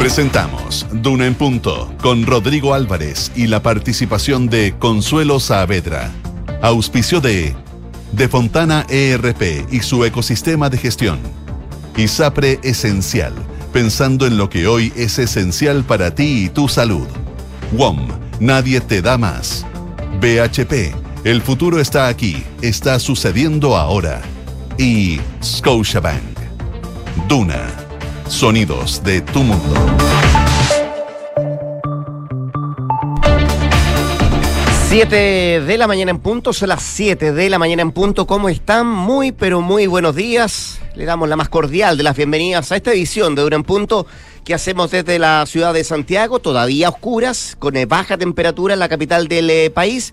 Presentamos Duna en Punto con Rodrigo Álvarez y la participación de Consuelo Saavedra. Auspicio de De Fontana ERP y su ecosistema de gestión. ISAPRE Esencial, pensando en lo que hoy es esencial para ti y tu salud. WOM, nadie te da más. BHP, el futuro está aquí, está sucediendo ahora. Y Scotiabank. Duna, sonidos de tu mundo. Siete de la mañana en punto, son las 7 de la mañana en punto. ¿Cómo están? Muy, pero muy buenos días. Le damos la más cordial de las bienvenidas a esta edición de Dura en Punto que hacemos desde la ciudad de Santiago, todavía oscuras, con eh, baja temperatura en la capital del eh, país.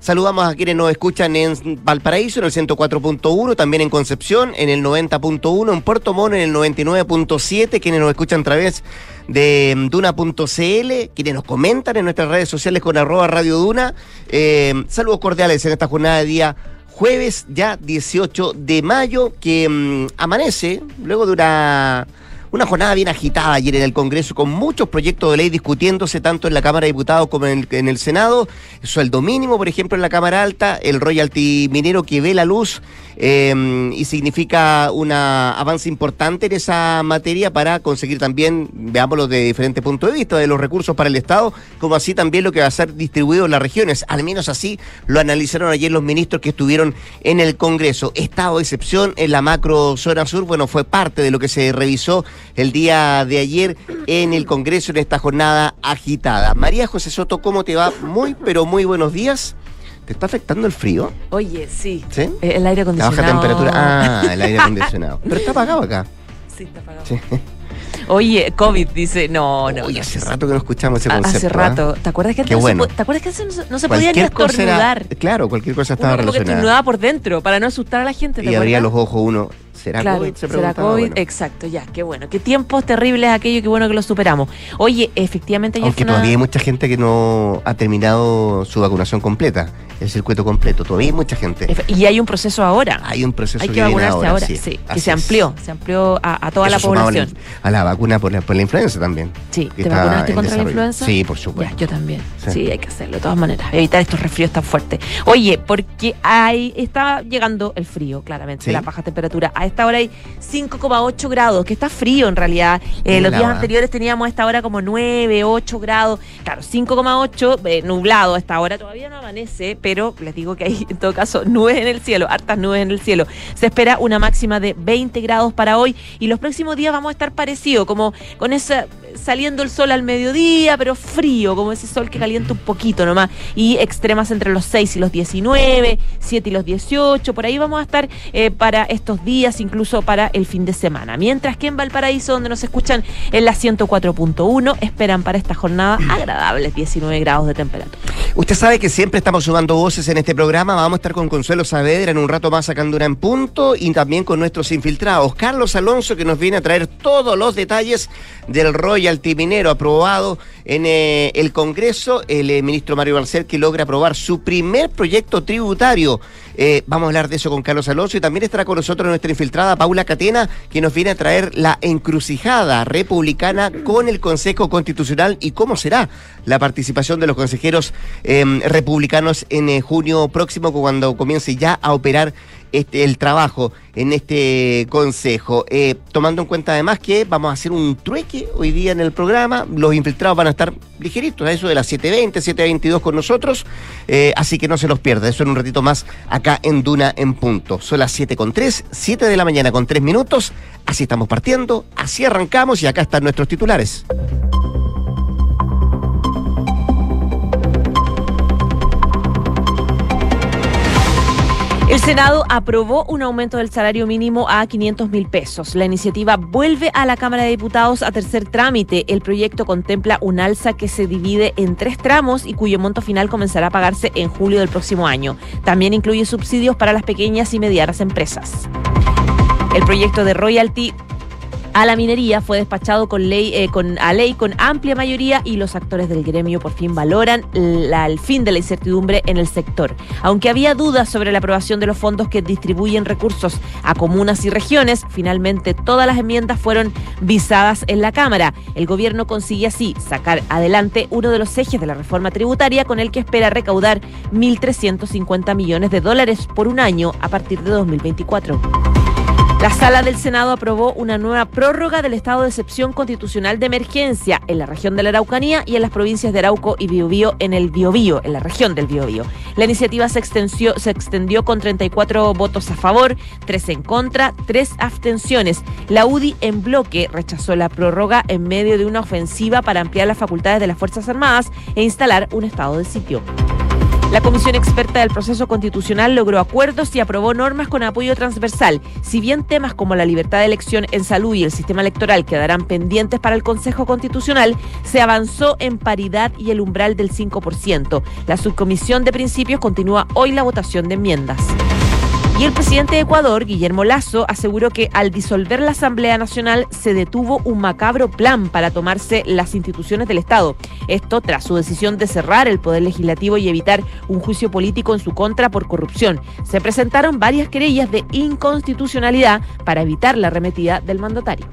Saludamos a quienes nos escuchan en Valparaíso en el 104.1, también en Concepción en el 90.1, en Puerto Montt en el 99.7, quienes nos escuchan a través de Duna.cl, quienes nos comentan en nuestras redes sociales con arroba Radio Duna. Eh, saludos cordiales en esta jornada de día jueves ya 18 de mayo, que mm, amanece luego de una una jornada bien agitada ayer en el Congreso con muchos proyectos de ley discutiéndose tanto en la Cámara de Diputados como en el, Senado. El sueldo mínimo, por ejemplo, en la Cámara Alta, el royalty minero que ve la luz em, y significa un avance importante en esa materia para conseguir también, veámoslo de diferentes puntos de vista, de los recursos para el Estado, como así también lo que va a ser distribuido en las regiones. Al menos así lo analizaron ayer los ministros que estuvieron en el Congreso. Estado de excepción en la macro zona sur, bueno, fue parte de lo que se revisó el día de ayer en el Congreso en esta jornada agitada. María José Soto, ¿cómo te va? Muy, pero muy buenos días. ¿Te está afectando el frío? Oye, sí. ¿Sí? Eh, El aire acondicionado. La baja temperatura. Ah, el aire acondicionado. Pero está apagado acá. Sí, está apagado. Oye, COVID dice, no, no. Oye, hace rato que no escuchamos ese concepto. Hace rato. ¿Te acuerdas que antes bueno. no se, po- ¿te acuerdas que antes no se podía ni era- estornudar? Claro, cualquier cosa estaba Uno relacionada. estornudaba por dentro para no asustar a la gente. ¿te Y abría los ojos uno. ¿Será Claro, COVID? Se será COVID, bueno. exacto, ya, qué bueno. Qué tiempos terribles aquello, qué bueno que lo superamos. Oye, efectivamente Aunque una- todavía hay mucha gente que no ha terminado su vacunación completa, el circuito completo. Todavía hay mucha gente. Y hay un proceso ahora. Hay un proceso Hay que vacunarse ahora, sí, sí, que se amplió, se amplió a, a toda Eso la sumado a la- población. A la vacuna por la, por la influenza también. Sí, ¿te vacunaste contra la influenza? Sí, por supuesto. Ya, yo también. Sí. Sí. hay que hacerlo de todas maneras. Evitar estos resfríos tan fuertes. Oye, porque hay, está llegando el frío, claramente, Sí. la baja temperatura. A esta hora hay 5,8 grados, que está frío en realidad. Eh, los días anteriores teníamos a esta hora como 9, 8 grados. Claro, 5,8, eh, nublado a esta hora. Todavía no amanece, pero les digo que hay en todo caso nubes en el cielo, hartas nubes en el cielo. Se espera una máxima de 20 grados para hoy y los próximos días vamos a estar parecidos, como con esa saliendo el sol al mediodía, pero frío, como ese sol que calienta un poquito nomás, y extremas entre los 6 y los 19, 7 y los 18, por ahí vamos a estar eh, para estos días, incluso para el fin de semana. Mientras que en Valparaíso, donde nos escuchan en la 104.1, esperan para esta jornada agradables 19 grados de temperatura. Usted sabe que siempre estamos sumando voces en este programa. Vamos a estar con Consuelo Saavedra en un rato más sacando una en punto y también con nuestros infiltrados. Carlos Alonso, que nos viene a traer todos los detalles del royalty minero aprobado en eh, el Congreso. El eh, ministro Mario Barcel que logra aprobar su primer proyecto tributario. Eh, vamos a hablar de eso con Carlos Alonso y también estará con nosotros nuestra infiltrada Paula Catena, que nos viene a traer la encrucijada republicana con el Consejo Constitucional y cómo será la participación de los consejeros eh, republicanos en junio próximo, cuando comience ya a operar este, el trabajo en este consejo. Eh, tomando en cuenta además que vamos a hacer un trueque hoy día en el programa, los infiltrados van a estar ligeritos, a eso de las 7.20, 7.22 con nosotros, eh, así que no se los pierda, eso en un ratito más acá en Duna en punto. Son las 7 con 3, 7 de la mañana con 3 minutos, así estamos partiendo, así arrancamos y acá están nuestros titulares. El Senado aprobó un aumento del salario mínimo a 500 mil pesos. La iniciativa vuelve a la Cámara de Diputados a tercer trámite. El proyecto contempla un alza que se divide en tres tramos y cuyo monto final comenzará a pagarse en julio del próximo año. También incluye subsidios para las pequeñas y medianas empresas. El proyecto de royalty a la minería fue despachado con ley, eh, con, a ley con amplia mayoría y los actores del gremio por fin valoran el fin de la incertidumbre en el sector. Aunque había dudas sobre la aprobación de los fondos que distribuyen recursos a comunas y regiones, finalmente todas las enmiendas fueron visadas en la Cámara. El gobierno consigue así sacar adelante uno de los ejes de la reforma tributaria con el que espera recaudar 1.350 millones de dólares por un año a partir de 2024. La sala del Senado aprobó una nueva prórroga del estado de excepción constitucional de emergencia en la región de la Araucanía y en las provincias de Arauco y Biobío en el Biobío, en la región del Biobío. La iniciativa se extendió, se extendió con 34 votos a favor, 3 en contra, 3 abstenciones. La UDI en bloque rechazó la prórroga en medio de una ofensiva para ampliar las facultades de las Fuerzas Armadas e instalar un estado de sitio. La Comisión Experta del Proceso Constitucional logró acuerdos y aprobó normas con apoyo transversal. Si bien temas como la libertad de elección en salud y el sistema electoral quedarán pendientes para el Consejo Constitucional, se avanzó en paridad y el umbral del 5%. La Subcomisión de Principios continúa hoy la votación de enmiendas. Y el presidente de Ecuador, Guillermo Lazo, aseguró que al disolver la Asamblea Nacional se detuvo un macabro plan para tomarse las instituciones del Estado. Esto tras su decisión de cerrar el Poder Legislativo y evitar un juicio político en su contra por corrupción. Se presentaron varias querellas de inconstitucionalidad para evitar la arremetida del mandatario.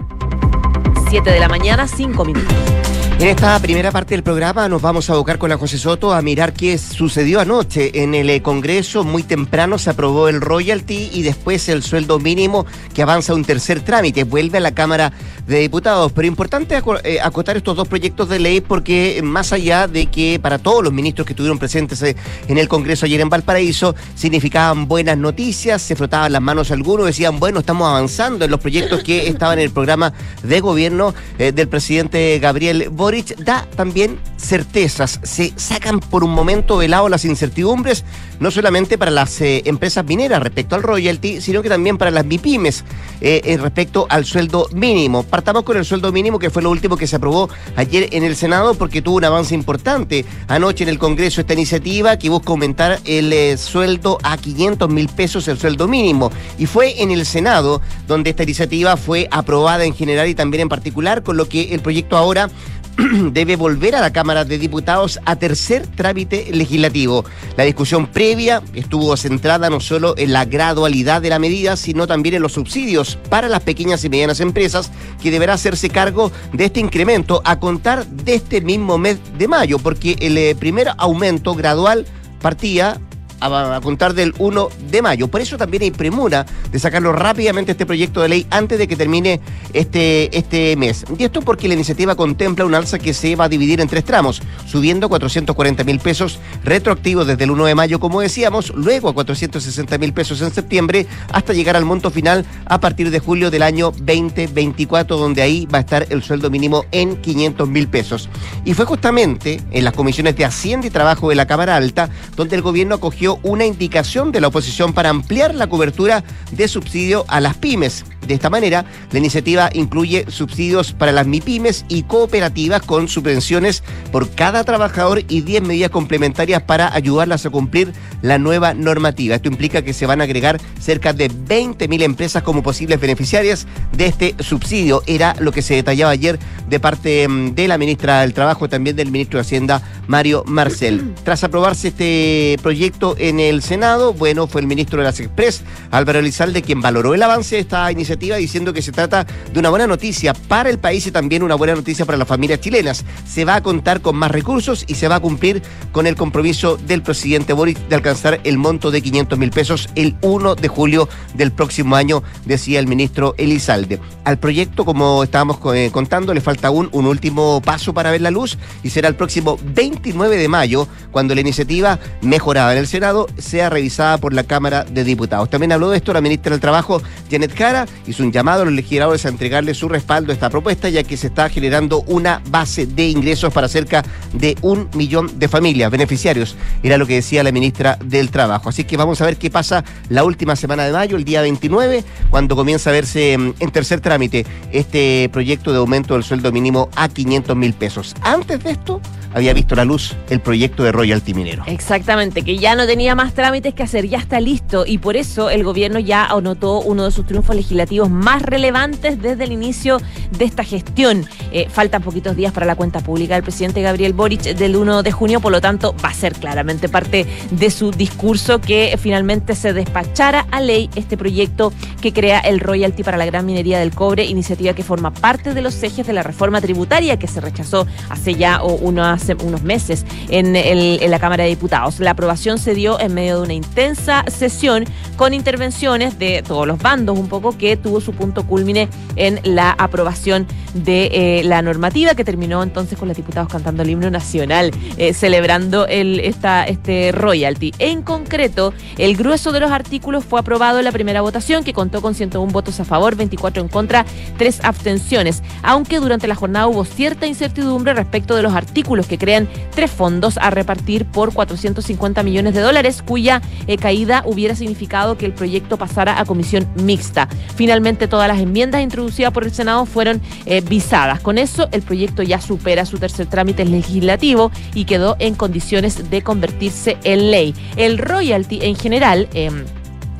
7 de la mañana, 5 minutos. En esta primera parte del programa nos vamos a abocar con la José Soto a mirar qué sucedió anoche. En el eh, Congreso muy temprano se aprobó el royalty y después el sueldo mínimo que avanza un tercer trámite. Vuelve a la Cámara de Diputados. Pero importante eh, acotar estos dos proyectos de ley porque más allá de que para todos los ministros que estuvieron presentes eh, en el Congreso ayer en Valparaíso significaban buenas noticias, se frotaban las manos algunos, decían, bueno, estamos avanzando en los proyectos que estaban en el programa de gobierno del presidente Gabriel Boric da también certezas. Se sacan por un momento de lado las incertidumbres, no solamente para las eh, empresas mineras respecto al royalty, sino que también para las MIPIMES eh, eh, respecto al sueldo mínimo. Partamos con el sueldo mínimo, que fue lo último que se aprobó ayer en el Senado, porque tuvo un avance importante anoche en el Congreso esta iniciativa que busca aumentar el sueldo a 500 mil pesos, el sueldo mínimo. Y fue en el Senado donde esta iniciativa fue aprobada en general y también en particular, con lo que el proyecto ahora debe volver a la Cámara de Diputados a tercer trámite legislativo. La discusión previa estuvo centrada no solo en la gradualidad de la medida, sino también en los subsidios para las pequeñas y medianas empresas, que deberá hacerse cargo de este incremento a contar de este mismo mes de mayo, porque el eh, primer aumento gradual partía a, contar del 1 de mayo. Por eso también hay premura de sacarlo rápidamente este proyecto de ley antes de que termine este, este mes. Y esto porque la iniciativa contempla un alza que se va a dividir en tres tramos, subiendo a 440 mil pesos retroactivos desde el 1 de mayo, como decíamos, luego a 460 mil pesos en septiembre, hasta llegar al monto final a partir de julio del año 2024, donde ahí va a estar el sueldo mínimo en 500 mil pesos. Y fue justamente en las comisiones de Hacienda y Trabajo de la Cámara Alta donde el gobierno acogió una indicación de la oposición para ampliar la cobertura de subsidio a las pymes. De esta manera, la iniciativa incluye subsidios para las MIPYMES y cooperativas con subvenciones por cada trabajador y 10 medidas complementarias para ayudarlas a cumplir la nueva normativa. Esto implica que se van a agregar cerca de 20.000 empresas como posibles beneficiarias de este subsidio. Era lo que se detallaba ayer de parte mm, de la ministra del Trabajo, también del ministro de Hacienda, Mario Marcel. Tras aprobarse este proyecto en el Senado, bueno, fue el ministro de las Express, Álvaro Elizalde, quien valoró el avance de esta iniciativa diciendo que se trata de una buena noticia para el país y también una buena noticia para las familias chilenas. Se va a contar con más recursos y se va a cumplir con el compromiso del presidente Boric de alcanzar el monto de 500 mil pesos el 1 de julio del próximo año, decía el ministro Elizalde. Al proyecto, como estábamos eh, contando, le falta aún un último paso para ver la luz y será el próximo 29 de mayo cuando la iniciativa mejorada en el Senado sea revisada por la Cámara de Diputados. También habló de esto la ministra del Trabajo, Janet Jara, hizo un llamado a los legisladores a entregarle su respaldo a esta propuesta, ya que se está generando una base de ingresos para cerca de un millón de familias, beneficiarios, era lo que decía la ministra del Trabajo. Así que vamos a ver qué pasa la última semana de mayo, el día 29, cuando comienza a verse mm, en tercer trámite este proyecto de aumento del sueldo mínimo a 500 mil pesos. Antes de esto, había visto la luz el proyecto de royalty minero. Exactamente, que ya no tenía más trámites que hacer, ya está listo y por eso el gobierno ya anotó uno de sus triunfos legislativos más relevantes desde el inicio de esta gestión. Eh, faltan poquitos días para la cuenta pública del presidente Gabriel Boric del 1 de junio, por lo tanto va a ser claramente parte de su discurso que finalmente se despachara a ley este proyecto que crea el royalty para la gran minería del cobre, iniciativa que forma parte de los ejes de la reforma tributaria que se rechazó hace ya unos, unos meses en, en la Cámara de Diputados. La aprobación se dio en medio de una intensa sesión con intervenciones de todos los bandos, un poco que tuvo su punto culmine en la aprobación de eh, la normativa que terminó entonces con los diputados cantando el himno nacional, eh, celebrando el, esta, este royalty. En concreto, el grueso de los artículos fue aprobado en la primera votación, que contó con 101 votos a favor, 24 en contra, 3 abstenciones, aunque durante la jornada hubo cierta incertidumbre respecto de los artículos que crean tres fondos a repartir por 450 millones de dólares, cuya eh, caída hubiera significado que el proyecto pasara a comisión mixta. Finalmente, todas las enmiendas introducidas por el Senado fueron eh, visadas. Con eso, el proyecto ya supera su tercer trámite legislativo y quedó en condiciones de convertirse en ley. El royalty en general... Eh,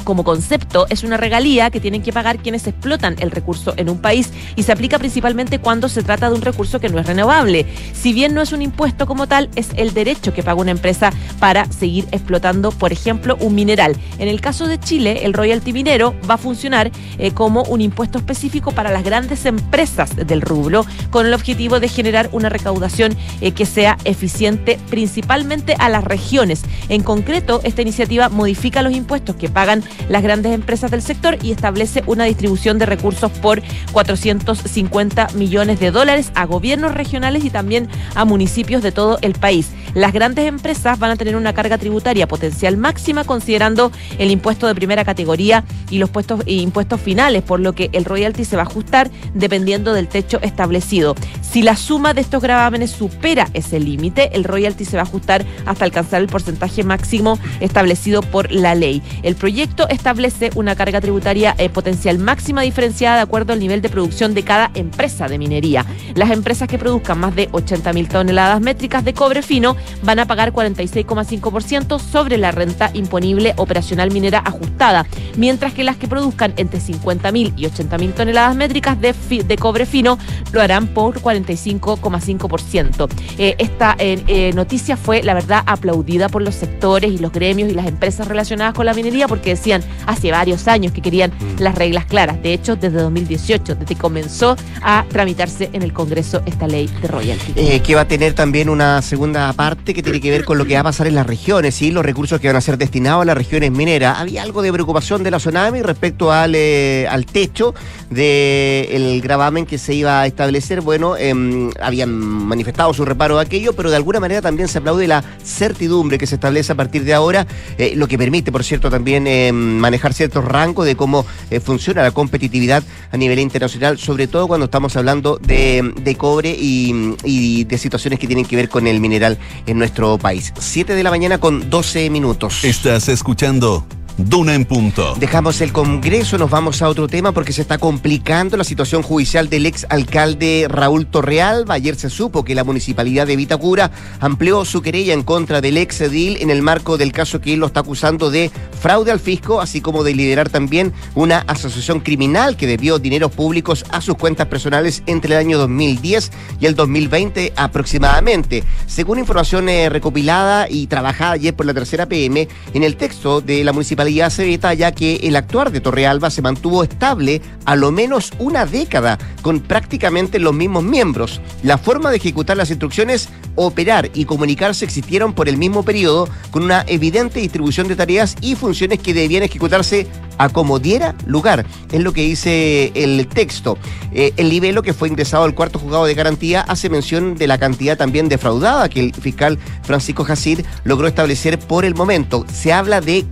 como concepto es una regalía que tienen que pagar quienes explotan el recurso en un país y se aplica principalmente cuando se trata de un recurso que no es renovable. Si bien no es un impuesto como tal, es el derecho que paga una empresa para seguir explotando, por ejemplo, un mineral. En el caso de Chile, el royalty minero va a funcionar eh, como un impuesto específico para las grandes empresas del rubro, con el objetivo de generar una recaudación eh, que sea eficiente principalmente a las regiones. En concreto, esta iniciativa modifica los impuestos que pagan las grandes empresas del sector y establece una distribución de recursos por 450 millones de dólares a gobiernos regionales y también a municipios de todo el país. Las grandes empresas van a tener una carga tributaria potencial máxima considerando el impuesto de primera categoría y los puestos, e impuestos finales, por lo que el royalty se va a ajustar dependiendo del techo establecido. Si la suma de estos gravámenes supera ese límite, el royalty se va a ajustar hasta alcanzar el porcentaje máximo establecido por la ley. El proyecto establece una carga tributaria eh, potencial máxima diferenciada de acuerdo al nivel de producción de cada empresa de minería. Las empresas que produzcan más de 80 mil toneladas métricas de cobre fino van a pagar 46,5% sobre la renta imponible operacional minera ajustada, mientras que las que produzcan entre 50 mil y 80 mil toneladas métricas de, de, cobre fino lo harán por 45,5%. Eh, esta eh, noticia fue, la verdad, aplaudida por los sectores y los gremios y las empresas relacionadas con la minería porque decían hace varios años que querían mm. las reglas claras. De hecho, desde 2018, desde que comenzó a tramitarse en el Congreso esta ley de royalty. Eh, que va a tener también una segunda parte que tiene que ver con lo que va a pasar en las regiones y los recursos que van a ser destinados a las regiones mineras. Había algo de preocupación de la Tsunami respecto al, eh, al techo del gravamen que se iba a establecer. Bueno, em, habían manifestado su reparo a aquello, pero de alguna manera también se aplaude la certidumbre que se establece a partir de ahora, eh, lo que permite, por cierto, también em, manejar ciertos rangos de cómo eh, funciona la competitividad a nivel internacional, sobre todo cuando estamos hablando de, cobre y, y, de situaciones que tienen que ver con el mineral en nuestro país. Siete de la mañana con 12 minutos. Estás escuchando Duna en punto. Dejamos el Congreso, nos vamos a otro tema porque se está complicando la situación judicial del ex alcalde Raúl Torreal. Ayer se supo que la municipalidad de Vitacura amplió su querella en contra del ex edil en el marco del caso que él lo está acusando de fraude al fisco, así como de liderar también una asociación criminal que debió dineros públicos a sus cuentas personales entre el año 2010 y el 2020 aproximadamente. Según información eh, recopilada y trabajada ayer por la tercera PM, en el texto de la municipalidad se detalla que el actuar de Torrealba se mantuvo estable a lo menos una década, con prácticamente los mismos miembros. La forma de ejecutar las instrucciones, operar y comunicarse existieron por el mismo periodo, con una evidente distribución de tareas y funciones que debían ejecutarse a como diera lugar. Es lo que dice el texto. Eh, el libelo que fue ingresado al cuarto juzgado de garantía hace mención de la cantidad también defraudada que el fiscal Francisco Jacir logró establecer por el momento. Se habla de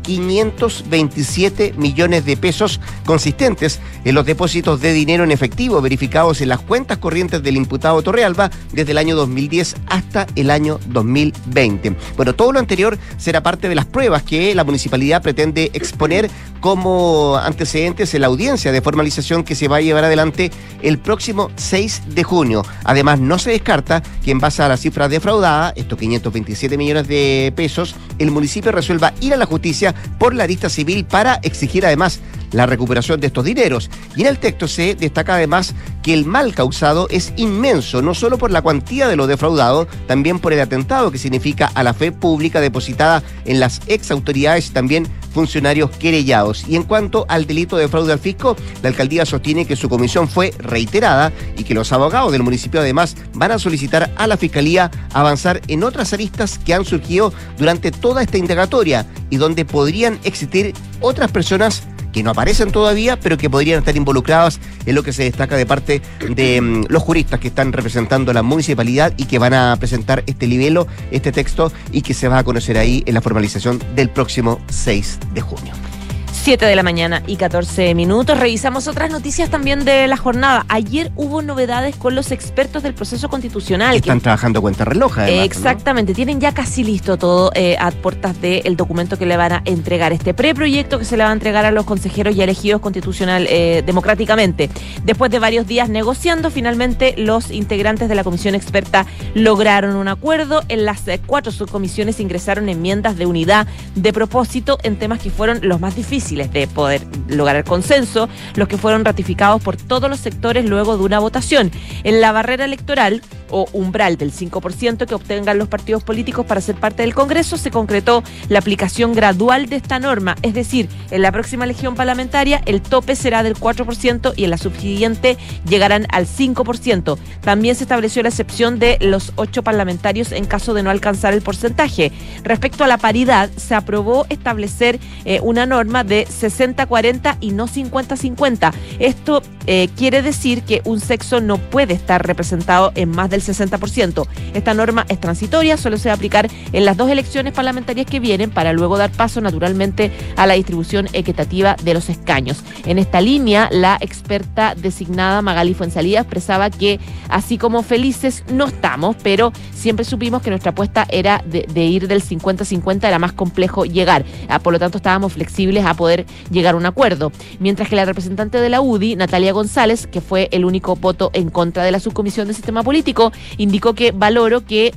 527 millones de pesos consistentes en los depósitos de dinero en efectivo verificados en las cuentas corrientes del imputado Torrealba desde el año 2010 hasta el año 2020. Bueno, todo lo anterior será parte de las pruebas que la municipalidad pretende exponer como antecedentes en la audiencia de formalización que se va a llevar adelante el próximo 6 de junio. Además, no se descarta que en base a la cifra defraudada, estos 527 millones de pesos, el municipio resuelva ir a la justicia por la civil para exigir además la recuperación de estos dineros. Y en el texto se destaca además que el mal causado es inmenso, no solo por la cuantía de lo defraudado, también por el atentado que significa a la fe pública depositada en las ex autoridades y también funcionarios querellados. Y en cuanto al delito de fraude al fisco, la alcaldía sostiene que su comisión fue reiterada y que los abogados del municipio además van a solicitar a la fiscalía avanzar en otras aristas que han surgido durante toda esta indagatoria y donde podrían existir otras personas que no aparecen todavía, pero que podrían estar involucradas en lo que se destaca de parte de mm, los juristas que están representando a la municipalidad y que van a presentar este libelo, este texto, y que se va a conocer ahí en la formalización del próximo 6 de junio. 7 de la mañana y 14 minutos. Revisamos otras noticias también de la jornada. Ayer hubo novedades con los expertos del proceso constitucional. Están trabajando cuenta reloj, además, Exactamente, tienen ya casi listo todo eh, a puertas del documento que le van a entregar, este preproyecto que se le va a entregar a los consejeros ya elegidos constitucional eh, democráticamente. Después de varios días negociando, finalmente los integrantes de la comisión experta lograron un acuerdo. En las eh, cuatro subcomisiones ingresaron enmiendas de unidad de propósito en temas que fueron los más difíciles de poder lograr el consenso, los que fueron ratificados por todos los sectores luego de una votación. En la barrera electoral o umbral del 5% que obtengan los partidos políticos para ser parte del Congreso, se concretó la aplicación gradual de esta norma. Es decir, en la próxima elección parlamentaria el tope será del 4% y en la subsiguiente llegarán al 5%. También se estableció la excepción de los ocho parlamentarios en caso de no alcanzar el porcentaje. Respecto a la paridad, se aprobó establecer eh, una norma de 60-40 y no 50-50. Esto eh, quiere decir que un sexo no puede estar representado en más del 60%. Esta norma es transitoria, solo se va a aplicar en las dos elecciones parlamentarias que vienen para luego dar paso naturalmente a la distribución equitativa de los escaños. En esta línea, la experta designada Magali Fuensalida expresaba que así como felices no estamos, pero siempre supimos que nuestra apuesta era de, ir del 50-50, era más complejo llegar. Ah, por lo tanto, estábamos flexibles a poder llegar a un acuerdo. Mientras que la representante de la UDI, Natalia González, que fue el único voto en contra de la subcomisión de sistema político, indicó que valoro que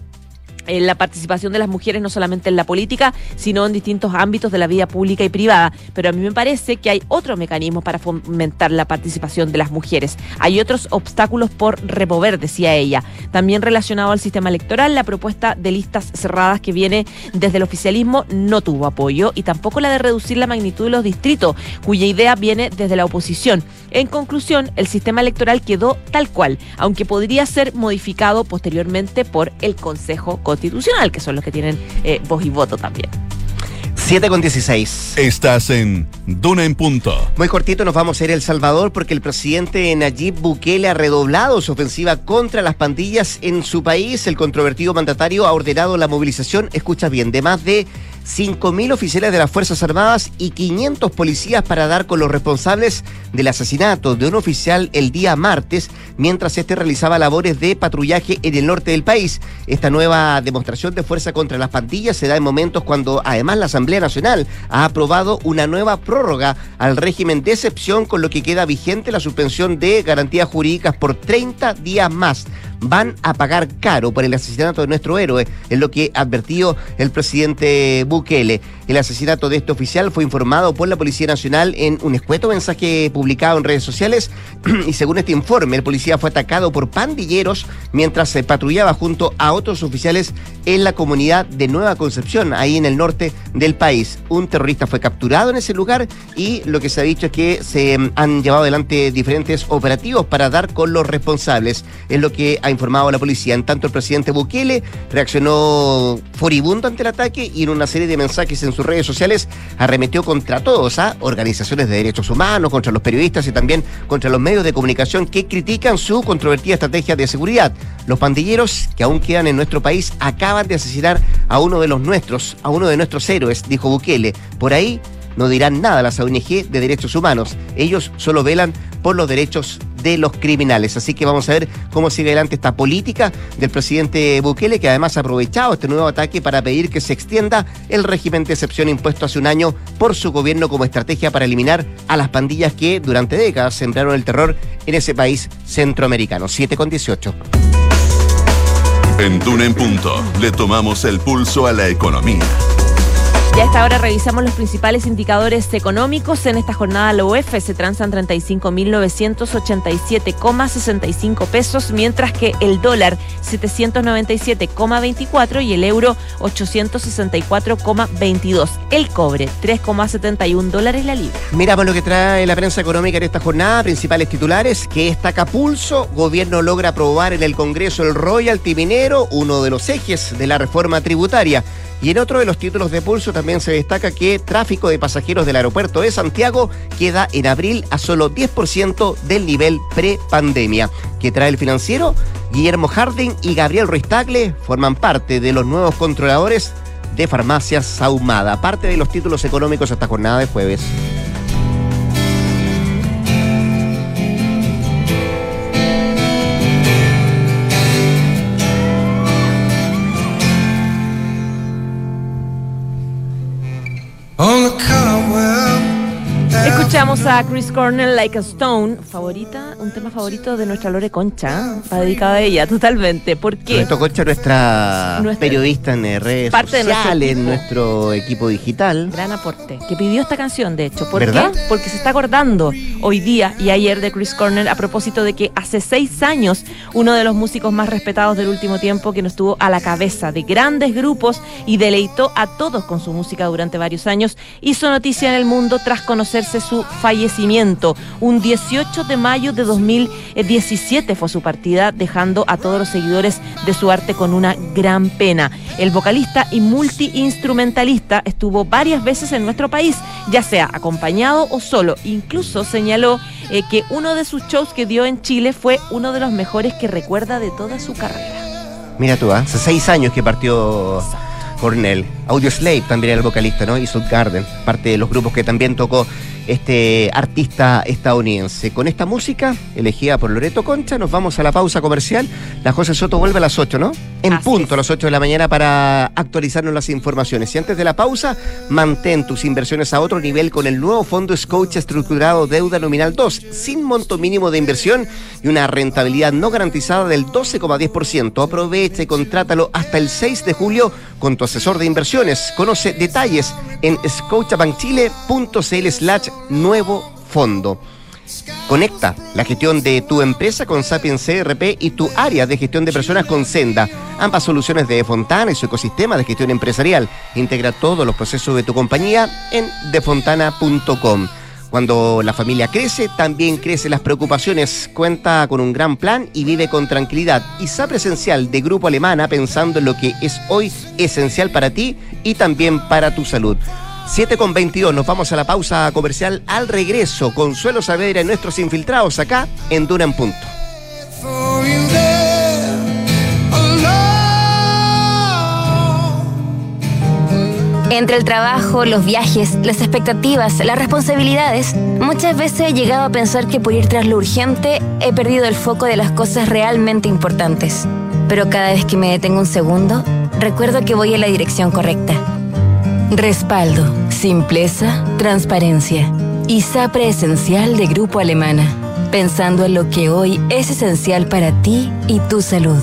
eh, la participación de las mujeres no solamente en la política, sino en distintos ámbitos de la vida pública y privada. Pero a mí me parece que hay otros mecanismos para fomentar la participación de las mujeres. Hay otros obstáculos por remover, decía ella. También relacionado al sistema electoral, la propuesta de listas cerradas que viene desde el oficialismo no tuvo apoyo y tampoco la de reducir la magnitud de los distritos, cuya idea viene desde la oposición. En conclusión, el sistema electoral quedó tal cual, aunque podría ser modificado posteriormente por el Consejo Constitucional, que son los que tienen eh, voz y voto también. 7 con 16. Estás en Duna en Punto. Muy cortito nos vamos a ir a El Salvador porque el presidente Nayib Bukele ha redoblado su ofensiva contra las pandillas en su país. El controvertido mandatario ha ordenado la movilización, escucha bien, de más de 5.000 oficiales de las Fuerzas Armadas y 500 policías para dar con los responsables del asesinato de un oficial el día martes mientras este realizaba labores de patrullaje en el norte del país. Esta nueva demostración de fuerza contra las pandillas se da en momentos cuando además la Asamblea Nacional ha aprobado una nueva prórroga al régimen de excepción con lo que queda vigente la suspensión de garantías jurídicas por 30 días más van a pagar caro por el asesinato de nuestro héroe, es lo que advertió el presidente Bukele. El asesinato de este oficial fue informado por la Policía Nacional en un escueto mensaje publicado en redes sociales y según este informe, el policía fue atacado por pandilleros mientras se patrullaba junto a otros oficiales en la comunidad de Nueva Concepción, ahí en el norte del país. Un terrorista fue capturado en ese lugar y lo que se ha dicho es que se mm, han llevado adelante diferentes operativos para dar con los responsables. Es lo que ha informado la policía. En tanto, el presidente Bukele reaccionó furibundo ante el ataque y en una serie de mensajes en sus redes sociales arremetió contra todos, a ¿ah? organizaciones de derechos humanos, contra los periodistas y también contra los medios de comunicación que critican su controvertida estrategia de seguridad. Los pandilleros que aún quedan en nuestro país acaban de asesinar a uno de los nuestros, a uno de nuestros héroes, dijo Bukele. Por ahí no dirán nada las ONG de derechos humanos. Ellos solo velan por los derechos de los criminales. Así que vamos a ver cómo sigue adelante esta política del presidente Bukele, que además ha aprovechado este nuevo ataque para pedir que se extienda el régimen de excepción impuesto hace un año por su gobierno como estrategia para eliminar a las pandillas que durante décadas sembraron el terror en ese país centroamericano. 7 con 18. En en Punto le tomamos el pulso a la economía. Ya a esta hora revisamos los principales indicadores económicos. En esta jornada la UEF se transan 35.987,65 pesos, mientras que el dólar 797,24 y el euro 864,22. El cobre 3,71 dólares la libra. Miramos lo que trae la prensa económica en esta jornada. Principales titulares que estaca pulso. Gobierno logra aprobar en el Congreso el royalty minero, uno de los ejes de la reforma tributaria. Y en otro de los títulos de pulso también se destaca que tráfico de pasajeros del aeropuerto de Santiago queda en abril a solo 10% del nivel pre-pandemia. ¿Qué trae el financiero? Guillermo Harding y Gabriel Ruiz Tagle forman parte de los nuevos controladores de farmacias Saumada. Parte de los títulos económicos esta jornada de jueves. Escuchamos a Chris Cornell, Like a Stone, favorita, un tema favorito de nuestra Lore Concha, va dedicado a ella totalmente. ¿Por qué? Nuestro Concha, nuestra, Nuestra- periodista en eh, redes Parte de nuestro sociales, en equipo. nuestro equipo digital. Gran aporte. Que pidió esta canción, de hecho. ¿Por ¿Verdad? qué? Porque se está acordando hoy día y ayer de Chris Cornell a propósito de que hace seis años uno de los músicos más respetados del último tiempo que nos estuvo a la cabeza de grandes grupos y deleitó a todos con su música durante varios años, hizo noticia en el mundo tras conocerse su fallecimiento. Un 18 de mayo de 2017 fue su partida, dejando a todos los seguidores de su arte con una gran pena. El vocalista y multiinstrumentalista estuvo varias veces en nuestro país, ya sea acompañado o solo. Incluso señaló eh, que uno de sus shows que dio en Chile fue uno de los mejores que recuerda de toda su carrera. Mira tú, ¿ah? hace seis años que partió Cornell. Audio Slave también era el vocalista, ¿no? Y Soul Garden, parte de los grupos que también tocó este artista estadounidense. Con esta música, elegida por Loreto Concha, nos vamos a la pausa comercial. La José Soto vuelve a las 8, ¿no? En Así punto, es. a las 8 de la mañana para actualizarnos las informaciones. Y antes de la pausa, mantén tus inversiones a otro nivel con el nuevo fondo Scotia estructurado deuda nominal 2, sin monto mínimo de inversión y una rentabilidad no garantizada del 12,10%. Aprovecha y contrátalo hasta el 6 de julio con tu asesor de Conoce detalles en scotiabankchile.cl slash nuevo fondo. Conecta la gestión de tu empresa con Sapiens CRP y tu área de gestión de personas con Senda. Ambas soluciones de Fontana y su ecosistema de gestión empresarial. Integra todos los procesos de tu compañía en defontana.com. Cuando la familia crece, también crecen las preocupaciones. Cuenta con un gran plan y vive con tranquilidad. ISAP Esencial de Grupo Alemana pensando en lo que es hoy esencial para ti y también para tu salud. 7 con 22, nos vamos a la pausa comercial al regreso. Consuelo Saavedra y nuestros infiltrados acá en Duna en Punto. Entre el trabajo, los viajes, las expectativas, las responsabilidades, muchas veces he llegado a pensar que por ir tras lo urgente he perdido el foco de las cosas realmente importantes. Pero cada vez que me detengo un segundo, recuerdo que voy en la dirección correcta. Respaldo, simpleza, transparencia. Y Sapre Esencial de Grupo Alemana. Pensando en lo que hoy es esencial para ti y tu salud.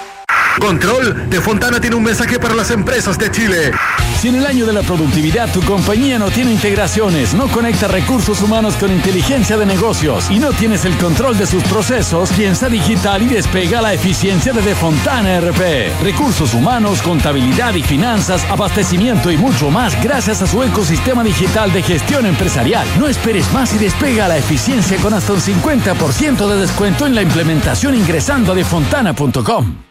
Control de Fontana tiene un mensaje para las empresas de Chile. Si en el año de la productividad tu compañía no tiene integraciones, no conecta recursos humanos con inteligencia de negocios y no tienes el control de sus procesos, piensa digital y despega la eficiencia de Defontana RP. Recursos humanos, contabilidad y finanzas, abastecimiento y mucho más gracias a su ecosistema digital de gestión empresarial. No esperes más y despega la eficiencia con hasta un 50% de descuento en la implementación ingresando a defontana.com.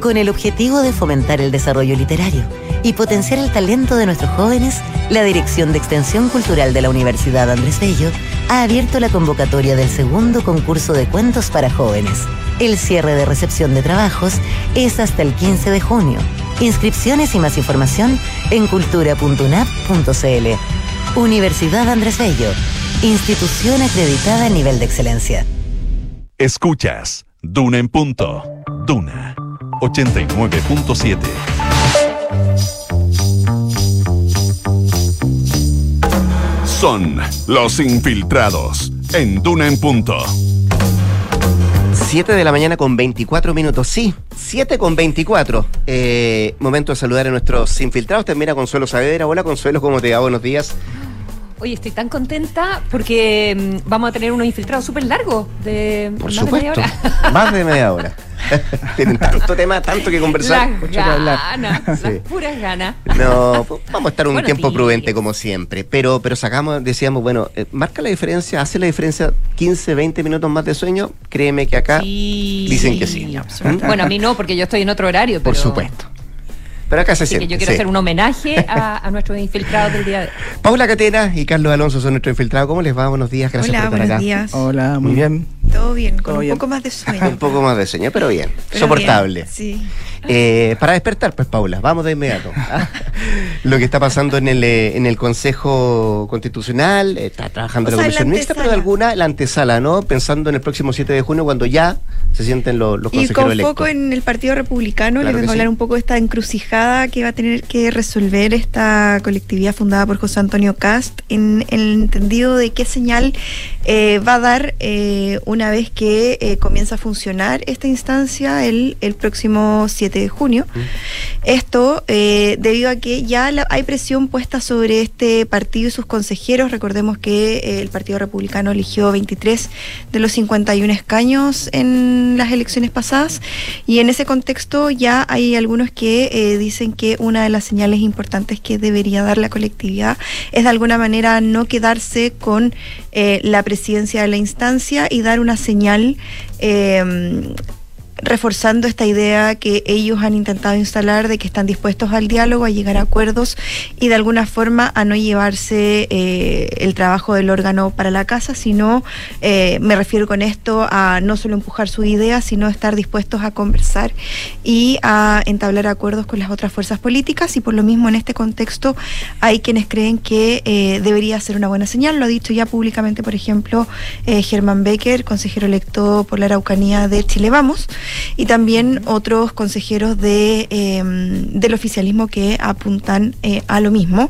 Con el objetivo de fomentar el desarrollo literario y potenciar el talento de nuestros jóvenes, la Dirección de Extensión Cultural de la Universidad Andrés Bello ha abierto la convocatoria del segundo concurso de cuentos para jóvenes. El cierre de recepción de trabajos es hasta el 15 de junio. Inscripciones y más información en cultura.unap.cl. Universidad Andrés Bello, institución acreditada a nivel de excelencia. Escuchas Duna en punto. Duna 89.7. Son los infiltrados en Duna en punto. 7 de la mañana con 24 minutos. Sí, 7 con 24. Eh, momento de saludar a nuestros infiltrados. Termina Consuelo Saavedra. Hola Consuelo, ¿cómo te va? Buenos días. Oye, estoy tan contenta porque mm, vamos a tener unos infiltrados súper largos de Por más supuesto. de media hora. Más de media hora. Tienen tanto tema, tanto que conversar. Las Mucho que hablar. ganas, las Sí. puras ganas. No, pues, vamos a estar un tiempo prudente como siempre, pero pero sacamos, decíamos, bueno, eh, marca la diferencia, hace la diferencia 15, 20 minutos más de sueño, créeme que acá Sí. dicen que sí. Bueno, a mí no, porque yo estoy en otro horario. Por supuesto. Pero acá se Así que yo quiero sí. hacer un homenaje a, a nuestros infiltrados del día de hoy. Paula Catena y Carlos Alonso son nuestros infiltrados. ¿Cómo les va? Buenos días, gracias Hola, por estar buenos acá. días. Hola, muy bien. Todo bien, con Todo un bien. poco más de sueño. Un poco más de sueño, pero bien, pero soportable. bien, Sí. Eh, para despertar, pues Paula, vamos de inmediato. ¿ah? Lo que está pasando en el, eh, en el Consejo Constitucional, eh, está trabajando O la Comisión la Mixta, pero de alguna, la antesala, ¿no? Pensando en el próximo 7 de junio, cuando ya se sienten los, los Y consejeros con electos. foco en el Partido Republicano, Claro les vengo a sí. hablar un poco de esta encrucijada que va a tener que resolver esta colectividad fundada por José Antonio Cast, en, en el entendido de qué señal eh, va a dar eh, una vez que eh, comienza a funcionar esta instancia el, el próximo 7 de junio. Esto eh, debido a que ya la- hay presión puesta sobre este partido y sus consejeros. Recordemos que eh, el Partido Republicano eligió 23 de los 51 escaños en las elecciones pasadas y en ese contexto ya hay algunos que dicen que una de las señales importantes que debería dar la colectividad es de alguna manera no quedarse con la presidencia de la instancia y dar una señal eh, reforzando esta idea que ellos han intentado instalar de que están dispuestos al diálogo, a llegar a acuerdos y de alguna forma a no llevarse eh, el trabajo del órgano para la casa, sino, eh, me refiero con esto a no solo empujar su idea, sino estar dispuestos a conversar y a entablar acuerdos con las otras fuerzas políticas. Y por lo mismo en este contexto hay quienes creen que eh, debería ser una buena señal, lo ha dicho ya públicamente, por ejemplo, eh, Germán Becker, consejero electo por la Araucanía de Chile. Vamos, y también otros consejeros de, eh, del oficialismo que apuntan eh, a lo mismo.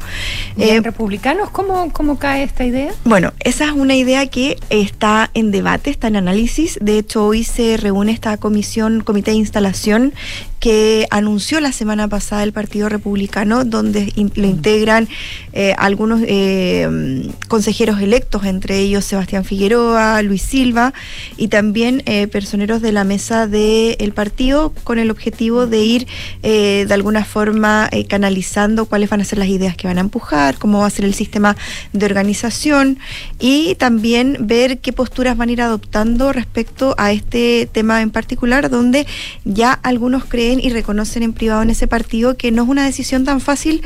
¿Y Eh, en republicanos cómo, cómo cae esta idea? bueno, esa es una idea que está en debate, está en análisis. De hecho, hoy se reúne esta comisión, comité de instalación, que anunció la semana pasada el Partido Republicano, donde in- lo integran eh, algunos eh, mm, consejeros electos, entre ellos Sebastián Figueroa, Luis Silva, y también eh, personeros de la mesa del partido, con el objetivo de ir de alguna forma canalizando cuáles van a ser las ideas que van a empujar, cómo va a ser el sistema de organización y también ver qué posturas van a ir adoptando respecto a este tema en particular, donde ya algunos creen y reconocen en privado en ese partido que no es una decisión tan fácil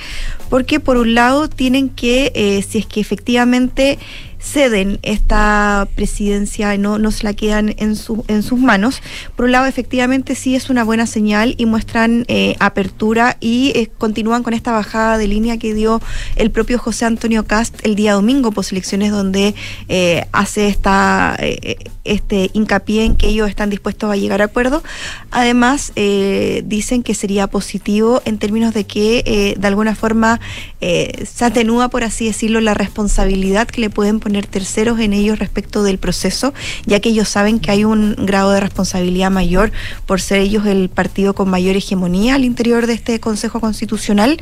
porque por un lado tienen que, eh, si es que efectivamente ceden esta presidencia no, no se la quedan en, su, en sus manos. Por un lado, efectivamente sí es una buena señal y muestran eh, apertura y eh, continúan con esta bajada de línea que dio el propio José Antonio Cast el día domingo, poselecciones donde eh, hace esta, este hincapié en que ellos están dispuestos a llegar a acuerdo. Además, dicen que sería positivo en términos de que de alguna forma se atenúa, por así decirlo, la responsabilidad que le pueden poner terceros en ellos respecto del proceso, ya que ellos saben que hay un grado de responsabilidad mayor por ser ellos el partido con mayor hegemonía al interior de este Consejo Constitucional.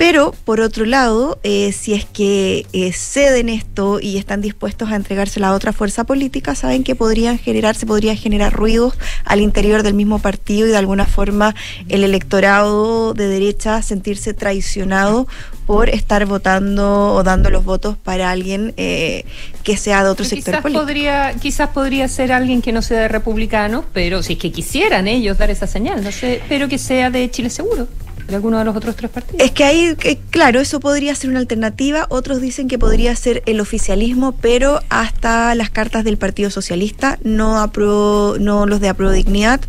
Pero, por otro lado, eh, si es que eh, ceden esto y están dispuestos a entregársela a otra fuerza política, saben que podrían generar, se podría generar ruidos al interior del mismo partido y de alguna forma el electorado de derecha sentirse traicionado por estar votando o dando los votos para alguien eh, que sea de otro Pero sector quizás político. podría, quizás podría ser alguien que no sea de republicano, pero si es que quisieran ellos dar esa señal, no sé, pero que sea de Chile Seguro, de alguno de los otros tres partidos. Es que ahí, que, claro, eso podría ser una alternativa. Otros dicen que podría ser el oficialismo, pero hasta las cartas del Partido Socialista, no, apro, no los de Apro Dignidad.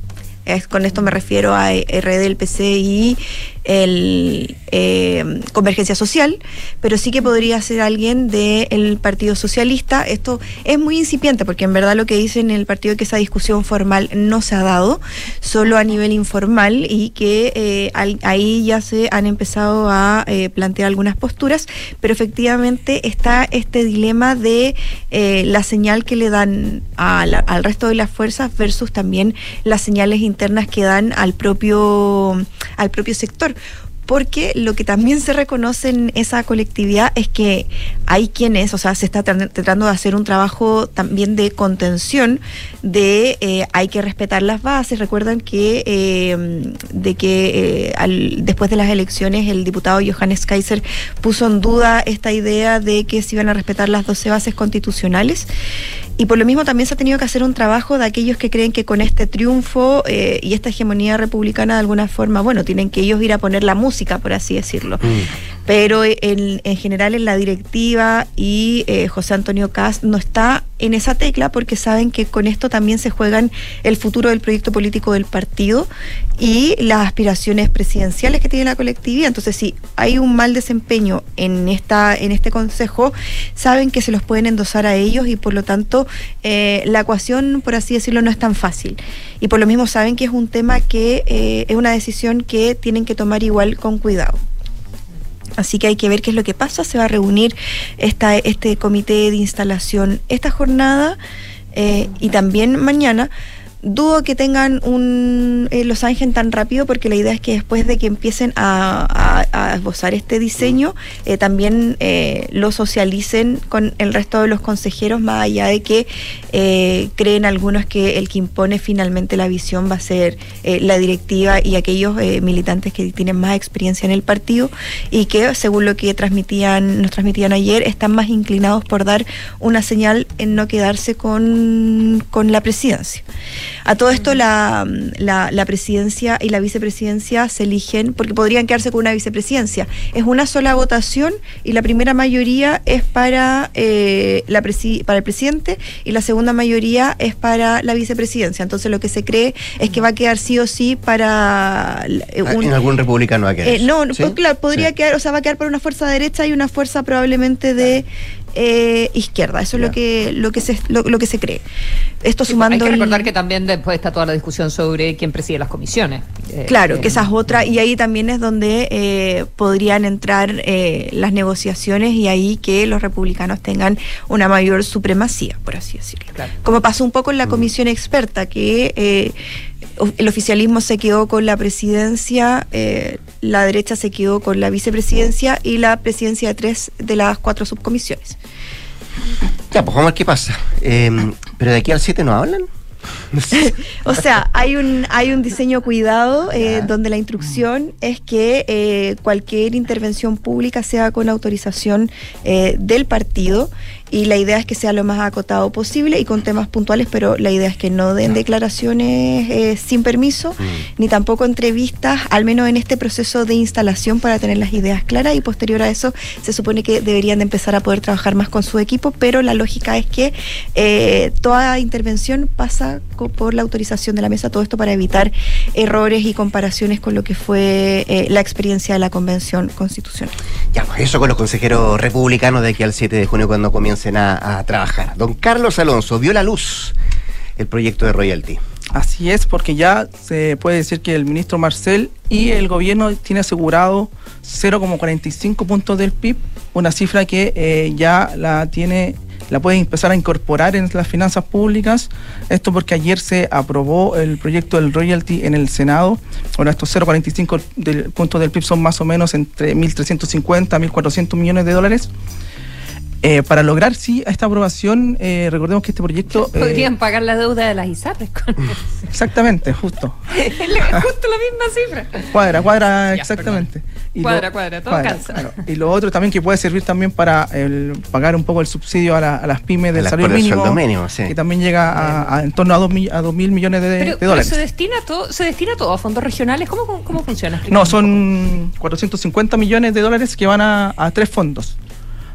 Es- con esto me refiero a RD, el PC y el eh, Convergencia Social, pero sí que podría ser alguien del Partido Socialista. Esto es muy incipiente porque en verdad lo que dicen en el partido es que esa discusión formal no se ha dado, solo a nivel informal y que eh, al- ahí ya se han empezado a eh, plantear algunas posturas, pero efectivamente está este dilema de la señal que le dan a la- al resto de las fuerzas versus también las señales internas que dan al propio, al propio sector porque lo que también se reconoce en esa colectividad es que hay quienes, o sea, se está tratando de hacer un trabajo también de contención, de eh, hay que respetar las bases. Recuerdan que eh, de que eh, después de las elecciones el diputado Johannes Kaiser puso en duda esta idea de que se iban a respetar las 12 bases constitucionales. Y por lo mismo también se ha tenido que hacer un trabajo de aquellos que creen que con este triunfo eh, y esta hegemonía republicana de alguna forma, bueno, tienen que ellos ir a poner la música, por así decirlo. Pero en, en general en la directiva y eh, José Antonio Cast no está en esa tecla porque saben que con esto también se juegan el futuro del proyecto político del partido y las aspiraciones presidenciales que tiene la colectividad. Entonces, si hay un mal desempeño en esta en este consejo, saben que se los pueden endosar a ellos y por lo tanto eh, la ecuación, por así decirlo, no es tan fácil. Y por lo mismo saben que es un tema que eh, es una decisión que tienen que tomar igual con cuidado. Así que hay que ver qué es lo que pasa. Se va a reunir esta, este comité de instalación esta jornada eh, y también mañana. Dudo que tengan un eh, Los Ángeles tan rápido porque la idea es que después de que empiecen a, a- a esbozar este diseño, eh, también eh, lo socialicen con el resto de los consejeros, más allá de que eh, creen algunos que el que impone finalmente la visión va a ser la directiva y aquellos militantes que tienen más experiencia en el partido y que, según lo que transmitían, nos transmitían ayer, están más inclinados por dar una señal en no quedarse con, con la presidencia. A todo esto, la, la, la presidencia y la vicepresidencia se eligen porque podrían quedarse con una vicepresidencia. Es una sola votación y la primera mayoría es para, eh, la presi- para el presidente y la segunda mayoría es para la vicepresidencia. Entonces, lo que se cree es que va a quedar sí o sí para. eh, un- en algún republicano va a quedar. eh, no, ¿Sí? pues, claro, podría Sí. quedar, o sea, va a quedar para una fuerza derecha y una fuerza probablemente de eh, izquierda. Eso es lo que lo que se lo, lo que se cree. Esto Hay sumando que el- recordar que también después está toda la discusión sobre quién preside las comisiones. Eh, Claro, eh, que esa es otra, y ahí también es donde eh, podrían entrar eh, las negociaciones y ahí que los republicanos tengan una mayor supremacía, por así decirlo. Claro. Como pasó un poco en la comisión experta, que eh, el oficialismo se quedó con la presidencia, eh, la derecha se quedó con la vicepresidencia y la presidencia de tres de las cuatro subcomisiones. Ya, pues vamos a ver qué pasa. Eh, pero de aquí al 7 no hablan. O sea, hay un, hay un diseño cuidado eh, donde la instrucción es que eh, cualquier intervención pública sea con autorización eh, del partido y la idea es que sea lo más acotado posible y con temas puntuales, pero la idea es que no den declaraciones eh, sin permiso, ni tampoco entrevistas, al menos en este proceso de instalación para tener las ideas claras y posterior a eso se supone que deberían de empezar a poder trabajar más con su equipo, pero la lógica es que eh, toda intervención pasa por la autorización de la mesa, todo esto para evitar errores y comparaciones con lo que fue eh, la experiencia de la Convención Constitucional. Ya, pues eso con los consejeros republicanos de aquí al 7 de junio cuando comiencen a, trabajar. Don Carlos Alonso, vio la luz el proyecto de royalty. Así es, porque ya se puede decir que el ministro Marcel y el gobierno tiene asegurado 0,45 puntos del PIB una cifra que eh, ya la tiene la puede empezar a incorporar en las finanzas públicas. Esto porque ayer se aprobó el proyecto del royalty en el Senado. Ahora estos 0,45 del, puntos del PIB son más o menos entre 1.350 a 1.400 millones de dólares. Eh, para lograr, sí, esta aprobación, eh, recordemos que este proyecto... eh, Podrían pagar la deuda de las ISAPRES con exactamente, justo. justo la misma cifra. Cuadra, cuadra, Ya, exactamente. Y Cuadra, cuadra, todo claro. Y lo otro también que puede servir también para el, pagar un poco el subsidio a, la- a las pymes del salario mínimo, sueldo mínimo, sí. que también llega a, a en torno a dos, mi- a dos mil millones de, de Pero, pero dólares. se destina todo, se destina todo a fondos regionales. ¿Cómo, cómo funciona? No, son 450 millones de dólares que van a, a tres fondos.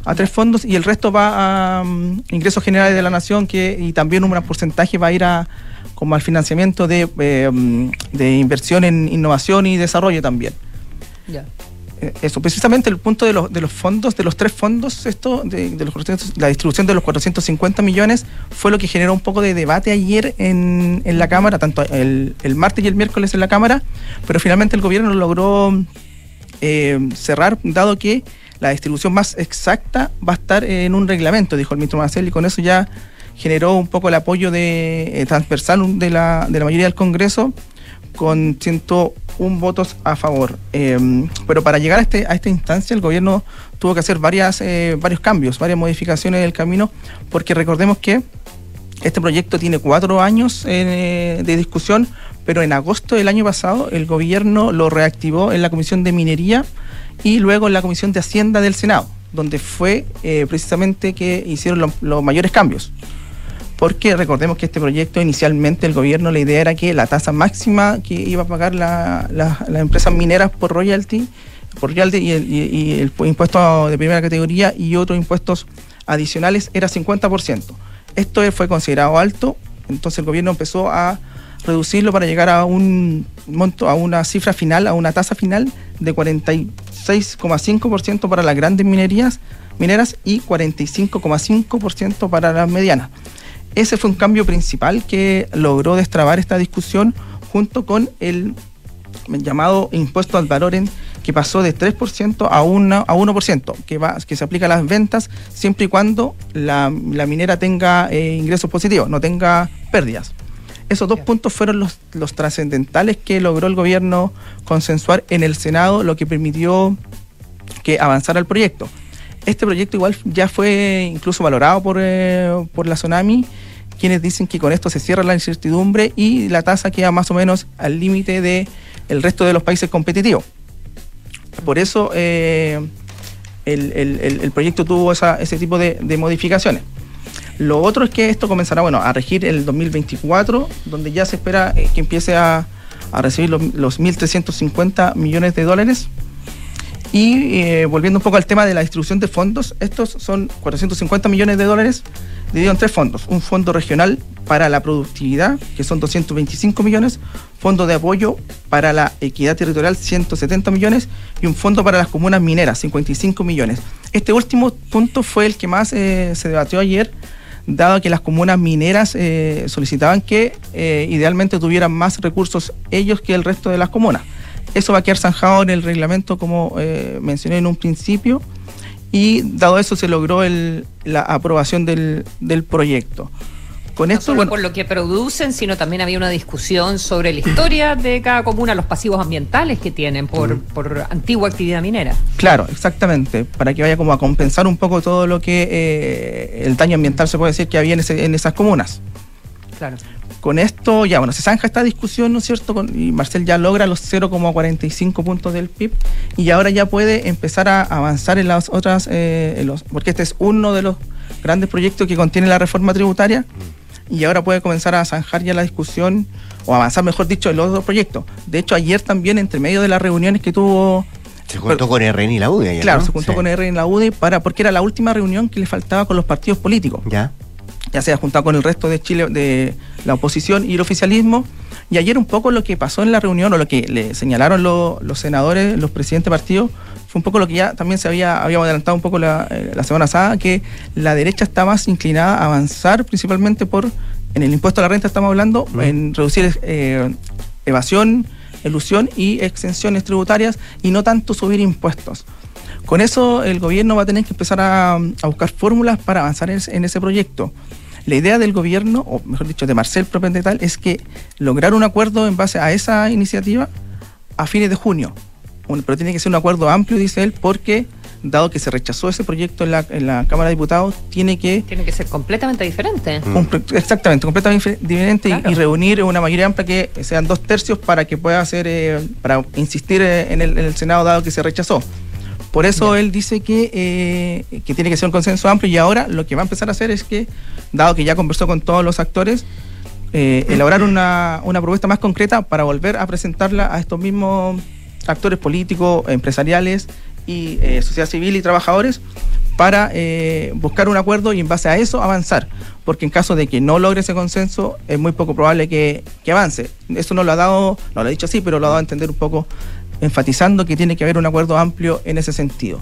A tres fondos y el resto va a mm, ingresos generales de la nación que y también un porcentaje va a ir a como al financiamiento de, eh, mm, de inversión en innovación y desarrollo también. Ya. Eh, Eso, precisamente el punto de los, de los fondos, de los tres fondos, esto, de, de los 400 la distribución de los 450 millones, fue lo que generó un poco de debate ayer en, en la Cámara, tanto el, el martes y el miércoles en la Cámara, pero finalmente el gobierno logró eh, cerrar, dado que la distribución más exacta va a estar en un reglamento, dijo el ministro Marcel, y con eso ya generó un poco el apoyo de, eh, transversal de la, de la mayoría del Congreso con 101 votos a favor. Eh, pero para llegar a, este, a esta instancia el gobierno tuvo que hacer varias, eh, varios cambios, varias modificaciones del camino, porque recordemos que este proyecto tiene cuatro años eh, de discusión, pero en agosto del año pasado el gobierno lo reactivó en la Comisión de Minería y luego en la Comisión de Hacienda del Senado, donde fue eh, precisamente que hicieron lo- los mayores cambios. Porque recordemos que este proyecto inicialmente el gobierno la idea era que la tasa máxima que iba a pagar la- la- las empresas mineras por royalty, por royalty y el, y- el impuesto de primera categoría y otros impuestos adicionales era 50%. Esto fue considerado alto, entonces el gobierno empezó a reducirlo para llegar a un monto, a una cifra final, a una tasa final de 46,5% para las grandes minerías, mineras y 45,5% para las medianas. Ese fue un cambio principal que logró destrabar esta discusión junto con el llamado impuesto al valor en que pasó de 3% a, una, a 1%, que, va, que se aplica a las ventas siempre y cuando la, la minera tenga eh, ingresos positivos, no tenga pérdidas. Esos dos puntos fueron los, los trascendentales que logró el gobierno consensuar en el Senado, lo que permitió que avanzara el proyecto. Este proyecto igual ya fue incluso valorado por, eh, por la Tsunami, quienes dicen que con esto se cierra la incertidumbre y la tasa queda más o menos al límite de el resto de los países competitivos. Por eso eh, el, el- el- proyecto tuvo esa- ese tipo de, de modificaciones. Lo otro es que esto comenzará bueno, a regir el 2024, donde ya se espera eh, que empiece a, a recibir los, los 1.350 millones de dólares. Y eh, volviendo un poco al tema de la distribución de fondos, estos son 450 millones de dólares divididos en tres fondos. Un fondo regional para la productividad, que son 225 millones, fondo de apoyo para la equidad territorial, 170 millones, y un fondo para las comunas mineras, 55 millones. Este último punto fue el que más eh, se debatió ayer, dado que las comunas mineras eh, solicitaban que eh, idealmente tuvieran más recursos ellos que el resto de las comunas. Eso va a quedar zanjado en el reglamento, como eh, mencioné en un principio, y dado eso se logró el- la aprobación del, del proyecto. Con No esto, solo bueno, por lo que producen, sino también había una discusión sobre la historia de cada comuna, los pasivos ambientales que tienen por, por antigua actividad minera. Claro, exactamente, para que vaya como a compensar un poco todo lo que eh, el daño ambiental se puede decir que había en, ese- en esas comunas. Claro. Con esto, ya bueno, se zanja esta discusión, ¿no es cierto? Con- y Marcel ya logra los 0,45 puntos del PIB y ahora ya puede empezar a avanzar en las otras, eh, en los, porque este es uno de los grandes proyectos que contiene la reforma tributaria y ahora puede comenzar a zanjar ya la discusión o avanzar, mejor dicho, en los otros proyectos. De hecho, ayer también, entre medio de las reuniones que tuvo Se juntó con RN y la UDI ayer, Claro, ¿no? se juntó Sí. con R en la UDI para, porque era la última reunión que le faltaba con los partidos políticos. Ya. Ya se ha juntado con el resto de Chile, de la oposición y el oficialismo. Y ayer un poco lo que pasó en la reunión, o lo que le señalaron lo- los senadores, los presidentes de partidos, fue un poco lo que ya también se había, habíamos adelantado un poco la, eh, la semana pasada, que la derecha está más inclinada a avanzar principalmente por, en el impuesto a la renta estamos hablando, en reducir eh, evasión, elusión y exenciones tributarias y no tanto subir impuestos. Con eso el gobierno va a tener que empezar a, a buscar fórmulas para avanzar en ese proyecto. La idea del gobierno, o mejor dicho, de Marcel propiamente tal, es que lograr un acuerdo en base a esa iniciativa a fines de junio. Un- pero tiene que ser un acuerdo amplio, dice él, porque dado que se rechazó ese proyecto en la, en la Cámara de Diputados, tiene que Tiene que ser completamente diferente. un pro- exactamente, completamente dife- diferente y- Claro. y, reunir una mayoría amplia que sean dos tercios para que pueda hacer, eh, para insistir eh, en el, en el Senado dado que se rechazó. Por eso él dice que, eh, que tiene que ser un consenso amplio y ahora lo que va a empezar a hacer es que, dado que ya conversó con todos los actores, eh, elaborar una, una propuesta más concreta para volver a presentarla a estos mismos actores políticos, empresariales y eh, sociedad civil y trabajadores para eh, buscar un acuerdo y en base a eso avanzar. Porque en caso de que no logre ese consenso, es muy poco probable que, que avance. Eso no lo ha dado, no lo ha dicho así, pero lo ha dado a entender un poco, enfatizando que tiene que haber un acuerdo amplio en ese sentido.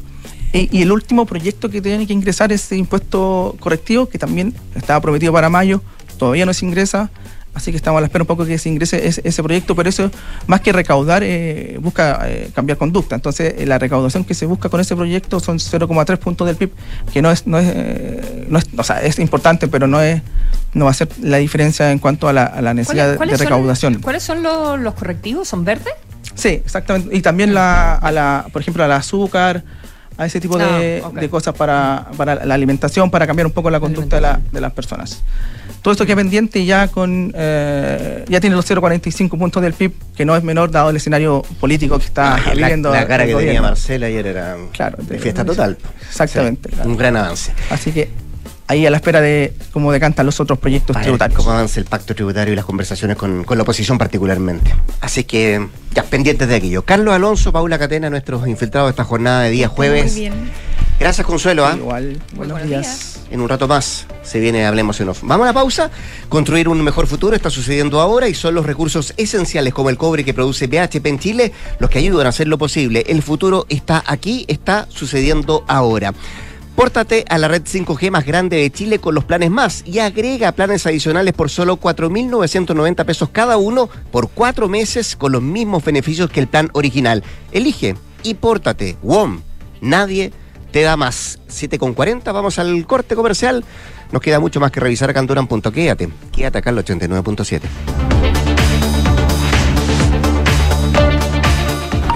E- y el último proyecto que tiene que ingresar es el impuesto correctivo, que también estaba prometido para mayo, todavía no se ingresa, así que estamos a la espera un poco que se ingrese ese, ese proyecto, pero eso, más que recaudar, eh, busca eh, cambiar conducta. Entonces, eh, la recaudación que se busca con ese proyecto son 0,3 puntos del PIB, que no es, no es, no es, o sea, es importante, pero no es no va a ser la diferencia en cuanto a la, a la necesidad de- son- recaudación. ¿Cuáles son los, los correctivos? ¿Son verdes? Sí, exactamente. Y también la, a la, por ejemplo, al azúcar, a ese tipo de, Ah, de cosas para, para la alimentación, para cambiar un poco la conducta de, la- de las personas. Todo esto queda pendiente ya con eh, ya tiene los 0,45 puntos del PIB, que no es menor dado el escenario político que está la, viviendo la cara que tenía. Marcela ayer era Claro, de fiesta total. Exactamente. Un gran avance. Así que ahí a la espera de cómo decantan los otros proyectos Para tributarios. cómo avanza el pacto tributario y las conversaciones con, con la oposición particularmente. Así que ya pendientes de aquello. Carlos Alonso, Paula Catena, nuestros infiltrados de esta jornada de día jueves. Muy bien. Gracias, Consuelo. ¿ah? Igual, buenos, días. En un rato más se viene Hablemos en Off. Vamos a la pausa. Construir un mejor futuro está sucediendo ahora y son los recursos esenciales como el cobre que produce BHP en Chile los que ayudan a hacerlo posible. El futuro está aquí, está sucediendo ahora. Pórtate a la red 5G más grande de Chile con los planes más y agrega planes adicionales por solo 4.990 pesos cada uno por cuatro meses con los mismos beneficios que el plan original. Elige y pórtate. WOM. Nadie te da más. 7,40. Vamos al corte comercial. Nos queda mucho más que revisar acá en Duran.Quédate. Quédate. Quédate acá el 89.7.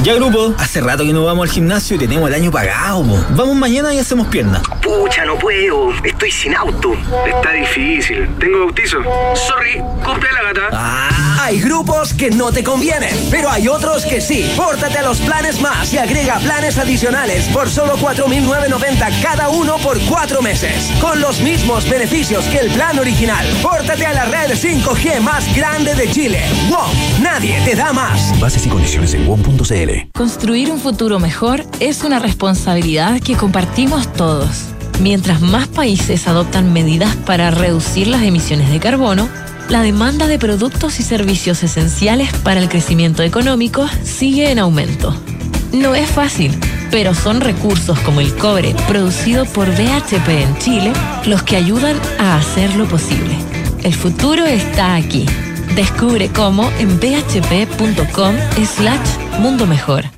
Ya grupo, hace rato que no vamos al gimnasio y tenemos el año pagado. po. Vamos mañana y hacemos pierna. Pucha, no puedo. Estoy sin auto. Está difícil. Tengo bautizo. Sorry, copia la gata. Hay grupos que no te convienen, pero hay otros que sí. Pórtate a los planes más y agrega planes adicionales por solo 4.990 cada uno por cuatro meses. Con los mismos beneficios que el plan original. Pórtate a la red 5G más grande de Chile. WOM, nadie te da más. Bases y condiciones en WOM.cl. Construir un futuro mejor es una responsabilidad que compartimos todos. Mientras más países adoptan medidas para reducir las emisiones de carbono, la demanda de productos y servicios esenciales para el crecimiento económico sigue en aumento. No es fácil, pero son recursos como el cobre producido por BHP en Chile los que ayudan a hacerlo posible. El futuro está aquí. Descubre cómo en bhp.com slash mundo mejor.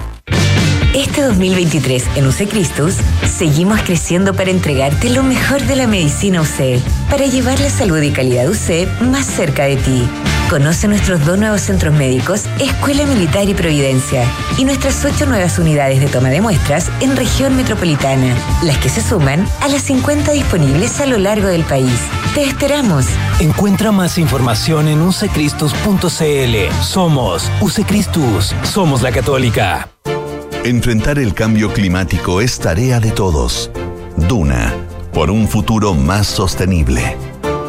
Este 2023 en UC Cristus seguimos creciendo para entregarte lo mejor de la medicina UC, para llevar la salud y calidad UC más cerca de ti. Conoce nuestros dos nuevos centros médicos, Escuela Militar y Providencia, y nuestras ocho nuevas unidades de toma de muestras en región metropolitana, las que se suman a las 50 disponibles a lo largo del país. Te esperamos. Encuentra más información en ucecristus.cl. Somos Ucecristus. Somos la católica. Enfrentar el cambio climático es tarea de todos. Duna, por un futuro más sostenible.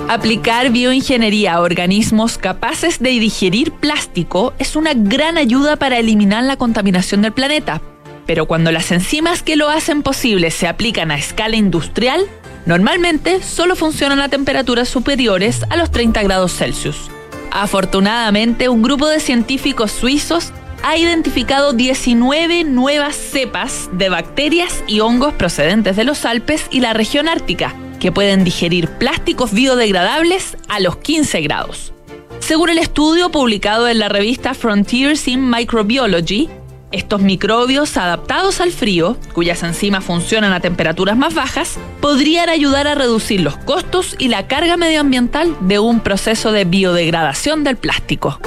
Aplicar bioingeniería a organismos capaces de digerir plástico es una gran ayuda para eliminar la contaminación del planeta. Pero cuando las enzimas que lo hacen posible se aplican a escala industrial, Normalmente solo funcionan a temperaturas superiores a los 30 grados Celsius. Afortunadamente, un grupo de científicos suizos ha identificado 19 nuevas cepas de bacterias y hongos procedentes de los Alpes y la región ártica, que pueden digerir plásticos biodegradables a los 15 grados. Según el estudio publicado en la revista Frontiers in Microbiology, estos microbios adaptados al frío, cuyas enzimas funcionan a temperaturas más bajas, podrían ayudar a reducir los costos y la carga medioambiental de un proceso de biodegradación del plástico.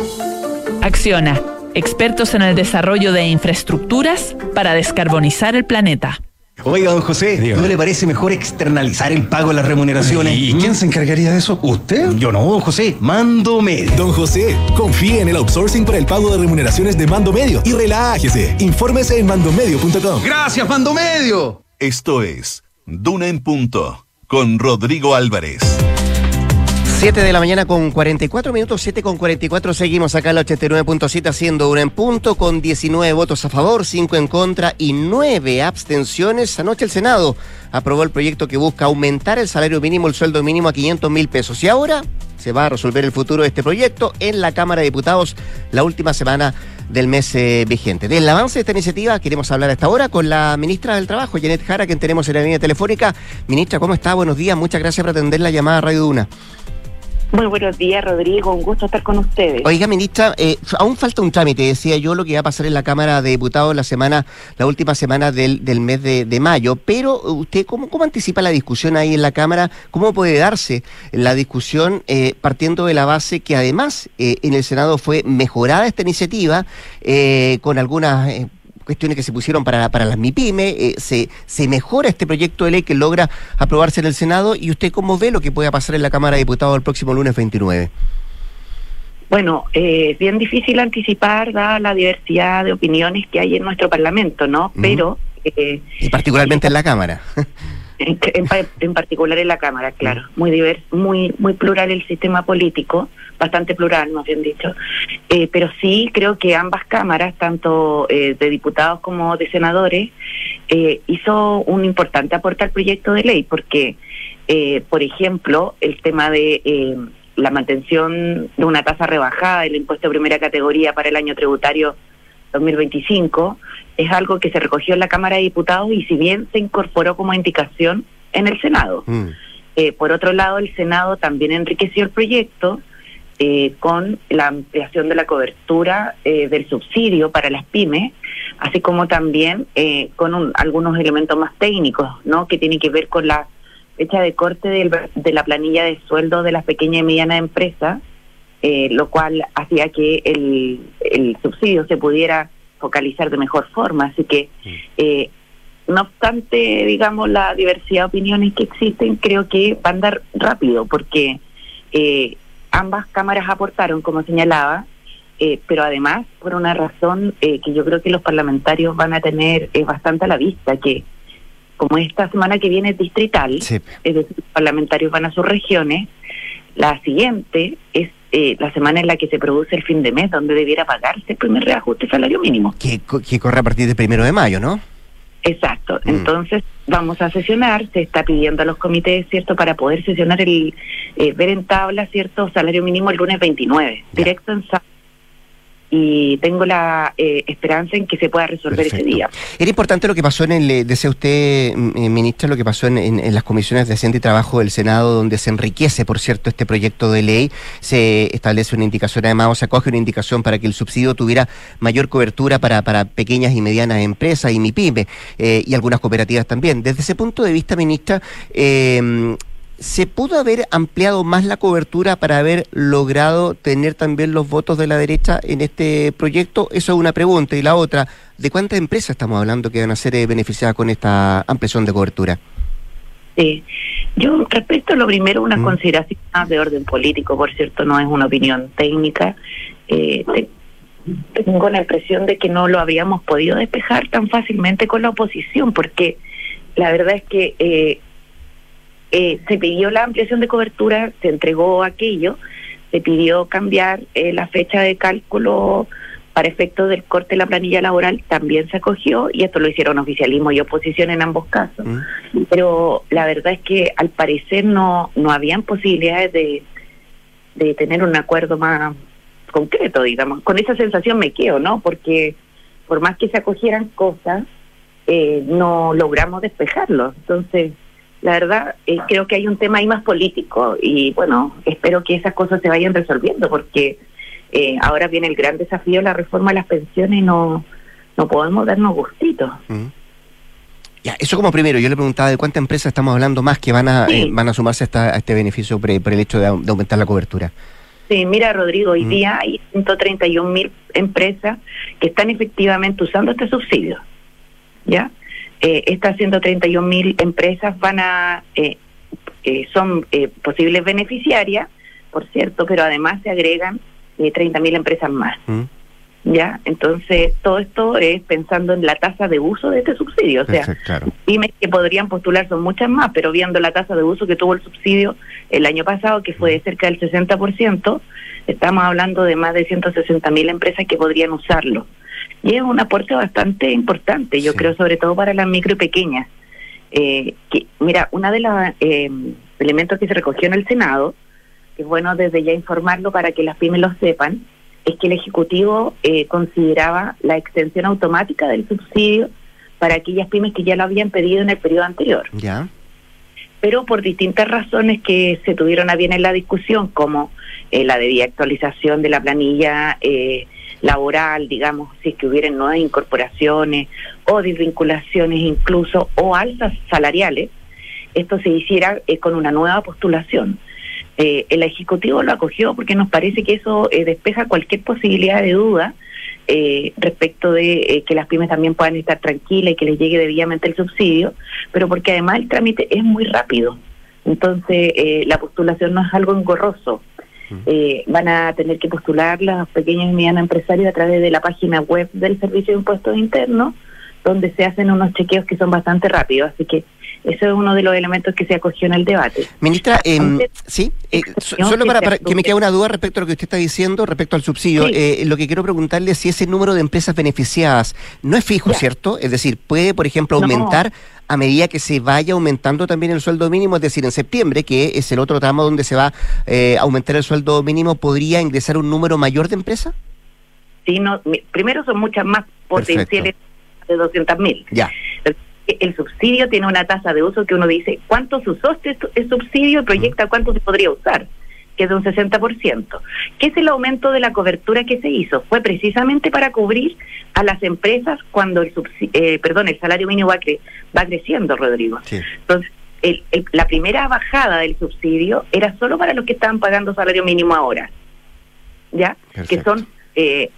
Acciona, expertos en el desarrollo de infraestructuras para descarbonizar el planeta. Oiga, don José, ¿no le parece mejor externalizar el pago de las remuneraciones? ¿Y quién se encargaría de eso? ¿Usted? Yo no, don José, Mando Medio. Don José, confíe en el outsourcing para el pago de remuneraciones de Mando Medio y relájese. Infórmese en mandomedio.com. Gracias, Mando Medio. Esto es Duna en Punto con Rodrigo Álvarez. 7 de la mañana con 44 minutos, 7 con 44. Seguimos acá en la 89.7 haciendo una en punto con 19 votos a favor, 5 en contra y 9 abstenciones. Anoche el Senado aprobó el proyecto que busca aumentar el salario mínimo, el sueldo mínimo a 500 mil pesos. Y ahora se va a resolver el futuro de este proyecto en la Cámara de Diputados la última semana del mes eh, vigente. Del avance de esta iniciativa queremos hablar a esta hora con la ministra del Trabajo, Janet Jara, quien tenemos en la línea telefónica. Ministra, ¿cómo está? Buenos días, muchas gracias por atender la llamada Radio Duna. Muy buenos días, Rodrigo. Un gusto estar con ustedes. Oiga, ministra, eh, aún falta un trámite, decía yo, lo que va a pasar en la Cámara de Diputados la semana, la última semana del, del mes de, de mayo. Pero usted, ¿cómo, ¿cómo anticipa la discusión ahí en la Cámara? ¿Cómo puede darse la discusión eh, partiendo de la base que además eh, en el Senado fue mejorada esta iniciativa eh, con algunas eh, cuestiones que se pusieron para, para las MIPYME, eh, se, se mejora este proyecto de ley que logra aprobarse en el Senado y usted cómo ve lo que pueda pasar en la Cámara de Diputados el próximo lunes 29. Bueno, eh, es bien difícil anticipar dada la diversidad de opiniones que hay en nuestro Parlamento, ¿no? Pero... Eh, Y particularmente en la Cámara. en, en en particular en la Cámara, claro. Muy divers, muy muy plural el sistema político, bastante plural, más bien dicho. Eh, pero sí creo que ambas cámaras, tanto eh, de diputados como de senadores, eh, hizo un importante aporte al proyecto de ley, porque, eh, por ejemplo, el tema de eh, la mantención de una tasa rebajada del impuesto de primera categoría para el año tributario 2025 es algo que se recogió en la Cámara de Diputados y si bien se incorporó como indicación en el Senado. Eh, por otro lado, el Senado también enriqueció el proyecto eh, con la ampliación de la cobertura eh, del subsidio para las pymes, así como también eh, con un- algunos elementos más técnicos, ¿no? Que tienen que ver con la fecha de corte del- de la planilla de sueldo de las pequeñas y medianas empresas, eh, lo cual hacía que el, el subsidio se pudiera focalizar de mejor forma. Así que, eh, no obstante, digamos, la diversidad de opiniones que existen, creo que va a andar rápido, porque eh, ambas cámaras aportaron, como señalaba, eh, pero además por una razón eh, que yo creo que los parlamentarios van a tener eh, bastante a la vista, que como esta semana que viene es distrital, es decir, los parlamentarios van a sus regiones, la siguiente es eh, la semana en la que se produce el fin de mes, donde debiera pagarse el primer reajuste salario mínimo. Que, que corre a partir del primero de mayo, ¿no? Exacto. Mm. Entonces vamos a sesionar, se está pidiendo a los comités, ¿cierto?, para poder sesionar el, eh, ver en tabla, ¿cierto?, salario mínimo el lunes 29, directo en y tengo la eh, esperanza en que se pueda resolver ese día. Era importante lo que pasó en el, eh, decía usted, mm, eh, ministra, lo que pasó en, en- en las comisiones de Hacienda y Trabajo del Senado, donde se enriquece, por cierto, este proyecto de ley, se establece una indicación, además, o se acoge una indicación para que el subsidio tuviera mayor cobertura para, para pequeñas y medianas empresas y MIPYME, eh, y algunas cooperativas también. Desde ese punto de vista, ministra, eh, ¿Se pudo haber ampliado más la cobertura para haber logrado tener también los votos de la derecha en este proyecto? Eso es una pregunta. Y la otra, ¿de cuántas empresas estamos hablando que van a ser eh, beneficiadas con esta ampliación de cobertura? Sí. Yo respecto a lo primero, una consideración más de orden político, por cierto, no es una opinión técnica. Eh, te- tengo la impresión de que no lo habíamos podido despejar tan fácilmente con la oposición, porque la verdad es que eh, eh, se pidió la ampliación de cobertura, se entregó aquello, se pidió cambiar eh, la fecha de cálculo para efectos del corte de la planilla laboral también se acogió y esto lo hicieron oficialismo y oposición en ambos casos. Pero la verdad es que al parecer no, no habían posibilidades de, de tener un acuerdo más concreto, digamos. Con esa sensación me quedo, ¿no? Porque por más que se acogieran cosas, eh, no logramos despejarlo. Entonces, la verdad, eh, creo que hay un tema ahí más político y bueno, espero que esas cosas se vayan resolviendo porque eh, ahora viene el gran desafío, la reforma de las pensiones y no, no podemos darnos gustitos. Ya, eso como primero, yo le preguntaba de cuántas empresas estamos hablando más que van a, eh, van a sumarse a, esta- a este beneficio por, por el hecho de aumentar la cobertura. Sí, mira, Rodrigo, hoy día hay 131 mil empresas que están efectivamente usando este subsidio. ¿Ya? Eh, estas 131 mil empresas van a. eh, eh, son eh, posibles beneficiarias, por cierto, pero además se agregan eh, 30 mil empresas más. ¿Ya? Entonces, todo esto es pensando en la tasa de uso de este subsidio. O sea, claro. pymes que podrían postular son muchas más, pero viendo la tasa de uso que tuvo el subsidio el año pasado, que fue de cerca del 60%, estamos hablando de más de 160 mil empresas que podrían usarlo. Y es un aporte bastante importante, yo creo, sobre todo para las micro y pequeñas. Eh, que, mira, uno de los eh, elementos que se recogió en el Senado, que es bueno desde ya informarlo para que las pymes lo sepan, es que el Ejecutivo eh, consideraba la extensión automática del subsidio para aquellas pymes que ya lo habían pedido en el periodo anterior. Ya. Pero por distintas razones que se tuvieron a bien en la discusión, como eh, la debida actualización de la planilla eh, laboral, digamos, si es que hubieran nuevas incorporaciones o desvinculaciones incluso, o alzas salariales, esto se hiciera eh, con una nueva postulación. Eh, el Ejecutivo lo acogió porque nos parece que eso eh, despeja cualquier posibilidad de duda eh, respecto de que las pymes también puedan estar tranquilas y que les llegue debidamente el subsidio, pero porque además el trámite es muy rápido. Entonces, la postulación no es algo engorroso. Eh, van a tener que postular los pequeños y medianos empresarios a través de la página web del Servicio de Impuestos Internos, donde se hacen unos chequeos que son bastante rápidos. Así que eso es uno de los elementos que se acogió en el debate. Ministra, em, sí, eh, so- solo para, para que me quede una duda respecto a lo que usted está diciendo, respecto al subsidio. Sí. eh, lo que quiero preguntarle es si ese número de empresas beneficiadas no es fijo, ¿cierto? Es decir, puede, por ejemplo, No. aumentar a medida que se vaya aumentando también el sueldo mínimo, es decir, en septiembre, que es el otro tramo donde se va eh, a aumentar el sueldo mínimo, ¿podría ingresar un número mayor de empresas? Sí, no, primero son muchas más potenciales de 200 mil. Ya. El subsidio tiene una tasa de uso que uno dice, ¿cuánto se usó este su- el subsidio? Y proyecta cuánto se podría usar, que es de un 60%. ¿Qué es el aumento de la cobertura que se hizo? Fue precisamente para cubrir a las empresas cuando el subsi- eh, perdón, el salario mínimo va, cre- va creciendo, Rodrigo. Entonces, el- el- la primera bajada del subsidio era solo para los que estaban pagando salario mínimo ahora, ¿ya? Que son eh,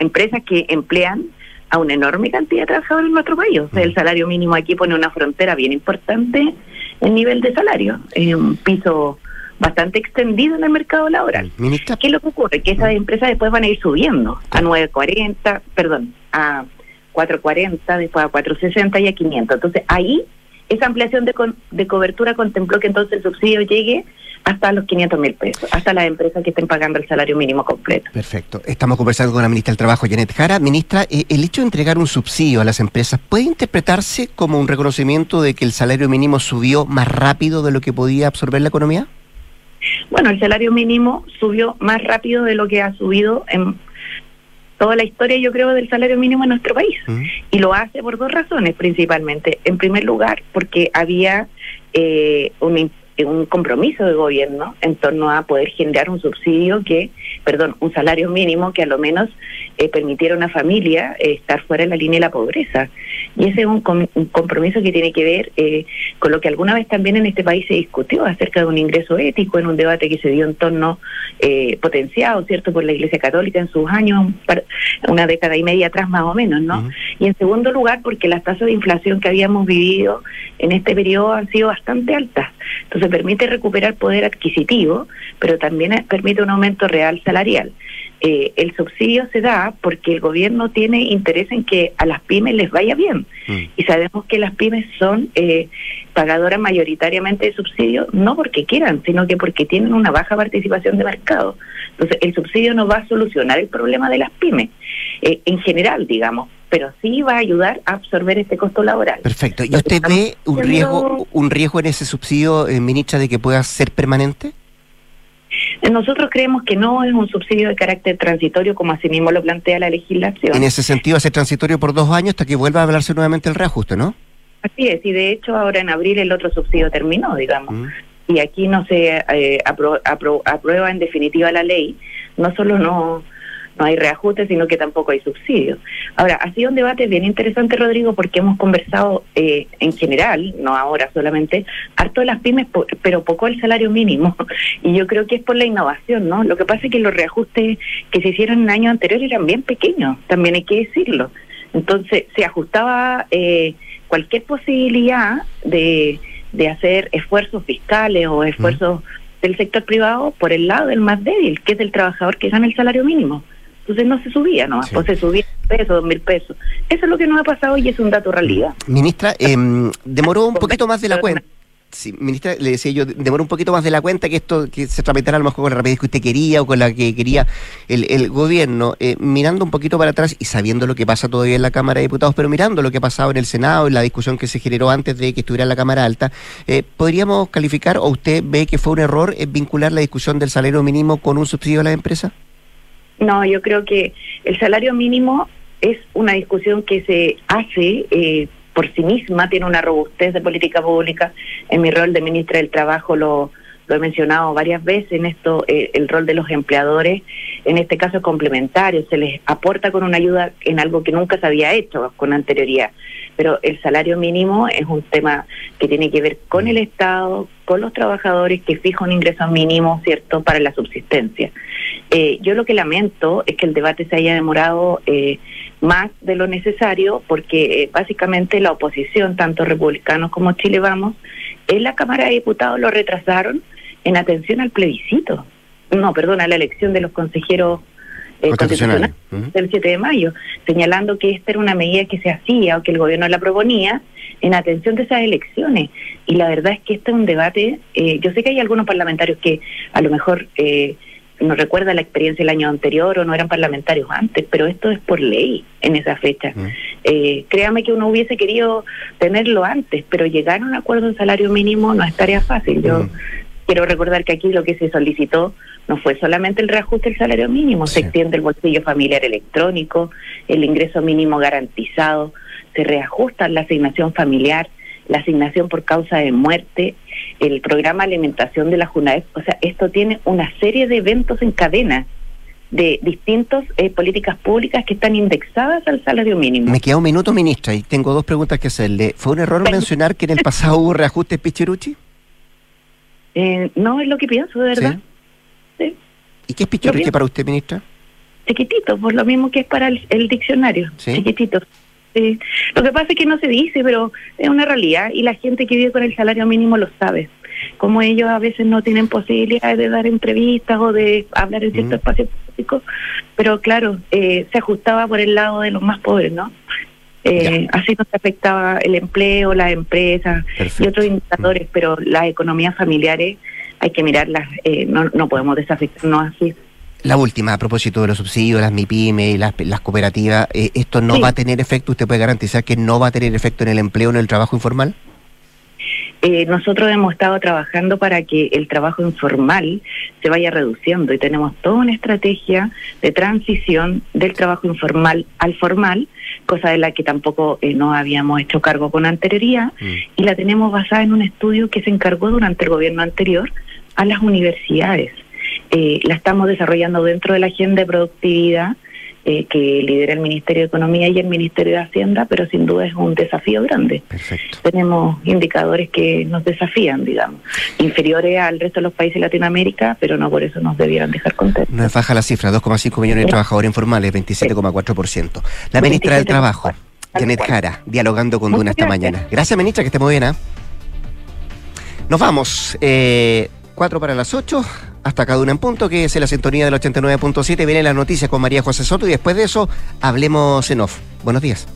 empresas que emplean a una enorme cantidad de trabajadores en nuestro país. O sea, el salario mínimo aquí pone una frontera bien importante en nivel de salario, en un piso bastante extendido en el mercado laboral. ¿Qué es lo que ocurre? Que esas empresas después van a ir subiendo a 9.40, perdón, a 4.40, después a 4.60 y a 500. Entonces ahí esa ampliación de, con- de cobertura contempló que entonces el subsidio llegue hasta los 500 mil pesos, hasta las empresas que estén pagando el salario mínimo completo. Perfecto. Estamos conversando con la ministra del Trabajo, Janet Jara. Ministra, eh, el hecho de entregar un subsidio a las empresas puede interpretarse como un reconocimiento de que el salario mínimo subió más rápido de lo que podía absorber la economía? Bueno, el salario mínimo subió más rápido de lo que ha subido en toda la historia, yo creo, del salario mínimo en nuestro país. Y lo hace por dos razones principalmente. En primer lugar, porque había eh, un, un compromiso de gobierno en torno a poder generar un subsidio que, perdón, un salario mínimo que a lo menos eh, permitiera a una familia eh, estar fuera de la línea de la pobreza. Y ese es un, com- un compromiso que tiene que ver eh, con lo que alguna vez también en este país se discutió acerca de un ingreso ético en un debate que se dio en torno eh, potenciado, ¿cierto?, por la Iglesia Católica en sus años, una década y media atrás más o menos, ¿no? Y en segundo lugar, porque las tasas de inflación que habíamos vivido en este periodo han sido bastante altas. Entonces permite recuperar poder adquisitivo, pero también permite un aumento real salarial. Eh, el subsidio se da porque el gobierno tiene interés en que a las pymes les vaya bien. Y sabemos que las pymes son eh, pagadoras mayoritariamente de subsidio, no porque quieran, sino que porque tienen una baja participación de mercado. Entonces, el subsidio no va a solucionar el problema de las pymes, eh, en general, digamos, pero sí va a ayudar a absorber este costo laboral. Perfecto. ¿Y usted ve un riesgo, un riesgo en ese subsidio, eh, ministra, de que pueda ser permanente? Nosotros creemos que no es un subsidio de carácter transitorio, como así mismo lo plantea la legislación. En ese sentido, hace transitorio por dos años hasta que vuelva a hablarse nuevamente el reajuste, ¿no? Así es, y de hecho ahora en abril el otro subsidio terminó, digamos. Y aquí no se eh, apro- aprueba en definitiva la ley, no solo no, no hay reajuste, sino que tampoco hay subsidio. Ahora, ha sido un debate bien interesante, Rodrigo, porque hemos conversado eh, en general, no ahora solamente, harto de las pymes, pero poco el salario mínimo. Y yo creo que es por la innovación, ¿no? Lo que pasa es que los reajustes que se hicieron en años anteriores eran bien pequeños, también hay que decirlo. Entonces, se ajustaba eh, cualquier posibilidad de, de hacer esfuerzos fiscales o esfuerzos del sector privado por el lado del más débil, que es el trabajador que gana el salario mínimo. Entonces no se subía, ¿no? O se subía un peso, dos mil pesos. Eso es lo que nos ha pasado y es un dato realidad. Ministra, em, demoró un poquito más de la cuenta. Sí, ministra, le decía yo, demoró un poquito más de la cuenta que esto que se tramitara a lo mejor con la rapidez que usted quería o con la que quería el, el gobierno. Eh, mirando un poquito para atrás y sabiendo lo que pasa todavía en la Cámara de Diputados, pero mirando lo que ha pasado en el Senado, en la discusión que se generó antes de que estuviera en la Cámara Alta, eh, ¿podríamos calificar o usted ve que fue un error eh, vincular la discusión del salario mínimo con un subsidio a la empresa? No, yo creo que el salario mínimo es una discusión que se hace por sí misma, tiene una robustez de política pública. En mi rol de ministra del Trabajo lo, lo he mencionado varias veces en esto, eh, el rol de los empleadores, en este caso complementario, se les aporta con una ayuda en algo que nunca se había hecho con anterioridad. Pero el salario mínimo es un tema que tiene que ver con el Estado, con los trabajadores que fijan un ingreso mínimo, ¿cierto?, para la subsistencia. Eh, yo lo que lamento es que el debate se haya demorado eh, más de lo necesario porque eh, básicamente la oposición, tanto republicanos como Chile Vamos, en la Cámara de Diputados lo retrasaron en atención al plebiscito. No, perdón, a la elección de los consejeros eh, Constitucionales. constitucionales del 7 de mayo, señalando que esta era una medida que se hacía o que el gobierno la proponía en atención de esas elecciones. Y la verdad es que este es un debate, eh, yo sé que hay algunos parlamentarios que a lo mejor eh, no recuerdan la experiencia del año anterior o no eran parlamentarios antes, pero esto es por ley en esa fecha. Eh, créame que uno hubiese querido tenerlo antes, pero llegar a un acuerdo en salario mínimo no es tarea fácil. Yo quiero recordar que aquí lo que se solicitó no fue solamente el reajuste del salario mínimo, se extiende el bolsillo familiar electrónico, el ingreso mínimo garantizado, se reajusta la asignación familiar, la asignación por causa de muerte, el programa alimentación de la JUNAEP, o sea, esto tiene una serie de eventos en cadena de distintas eh, políticas públicas que están indexadas al salario mínimo. Me queda un minuto, ministra, y tengo dos preguntas que hacerle. ¿Fue un error mencionar que en el pasado hubo reajustes Pichiruchi? Eh, no es lo que pienso, de verdad. Sí. ¿Y qué es Pichiruchi para usted, ministra? Chiquitito, por lo mismo que es para el, el diccionario. ¿Sí? Chiquitito. Sí. Lo que pasa es que no se dice, pero es una realidad y la gente que vive con el salario mínimo lo sabe. Como ellos a veces no tienen posibilidad de dar entrevistas o de hablar en ciertos espacios públicos, pero claro, eh, se ajustaba por el lado de los más pobres, ¿no? Eh, así no se afectaba el empleo, las empresas y otros indicadores, pero las economías familiares hay que mirarlas, eh, no, no podemos desafectarnos así. La última, a propósito de los subsidios, las MIPYME las, las cooperativas, eh, ¿esto no Sí. va a tener efecto? ¿Usted puede garantizar que no va a tener efecto en el empleo, en el trabajo informal? Eh, nosotros hemos estado trabajando para que el trabajo informal se vaya reduciendo y tenemos toda una estrategia de transición del trabajo informal al formal, cosa de la que tampoco eh, no habíamos hecho cargo con anterioridad y la tenemos basada en un estudio que se encargó durante el gobierno anterior a las universidades. Eh, la estamos desarrollando dentro de la agenda de productividad eh, que lidera el Ministerio de Economía y el Ministerio de Hacienda, pero sin duda es un desafío grande. Tenemos indicadores que nos desafían, digamos, inferiores al resto de los países de Latinoamérica, pero no por eso nos debieran dejar contentos. No es baja la cifra, 2,5 millones de trabajadores informales, 27,4%. La ministra del Trabajo, Janet Jara, dialogando con Duna esta mañana. Gracias, ministra, que esté muy bien. ¿ah? Nos vamos. Eh, 4 para las 8, hasta cada una en punto, que es la sintonía del 89.7. Vienen las noticias con María José Soto y después de eso hablemos en off. Buenos días.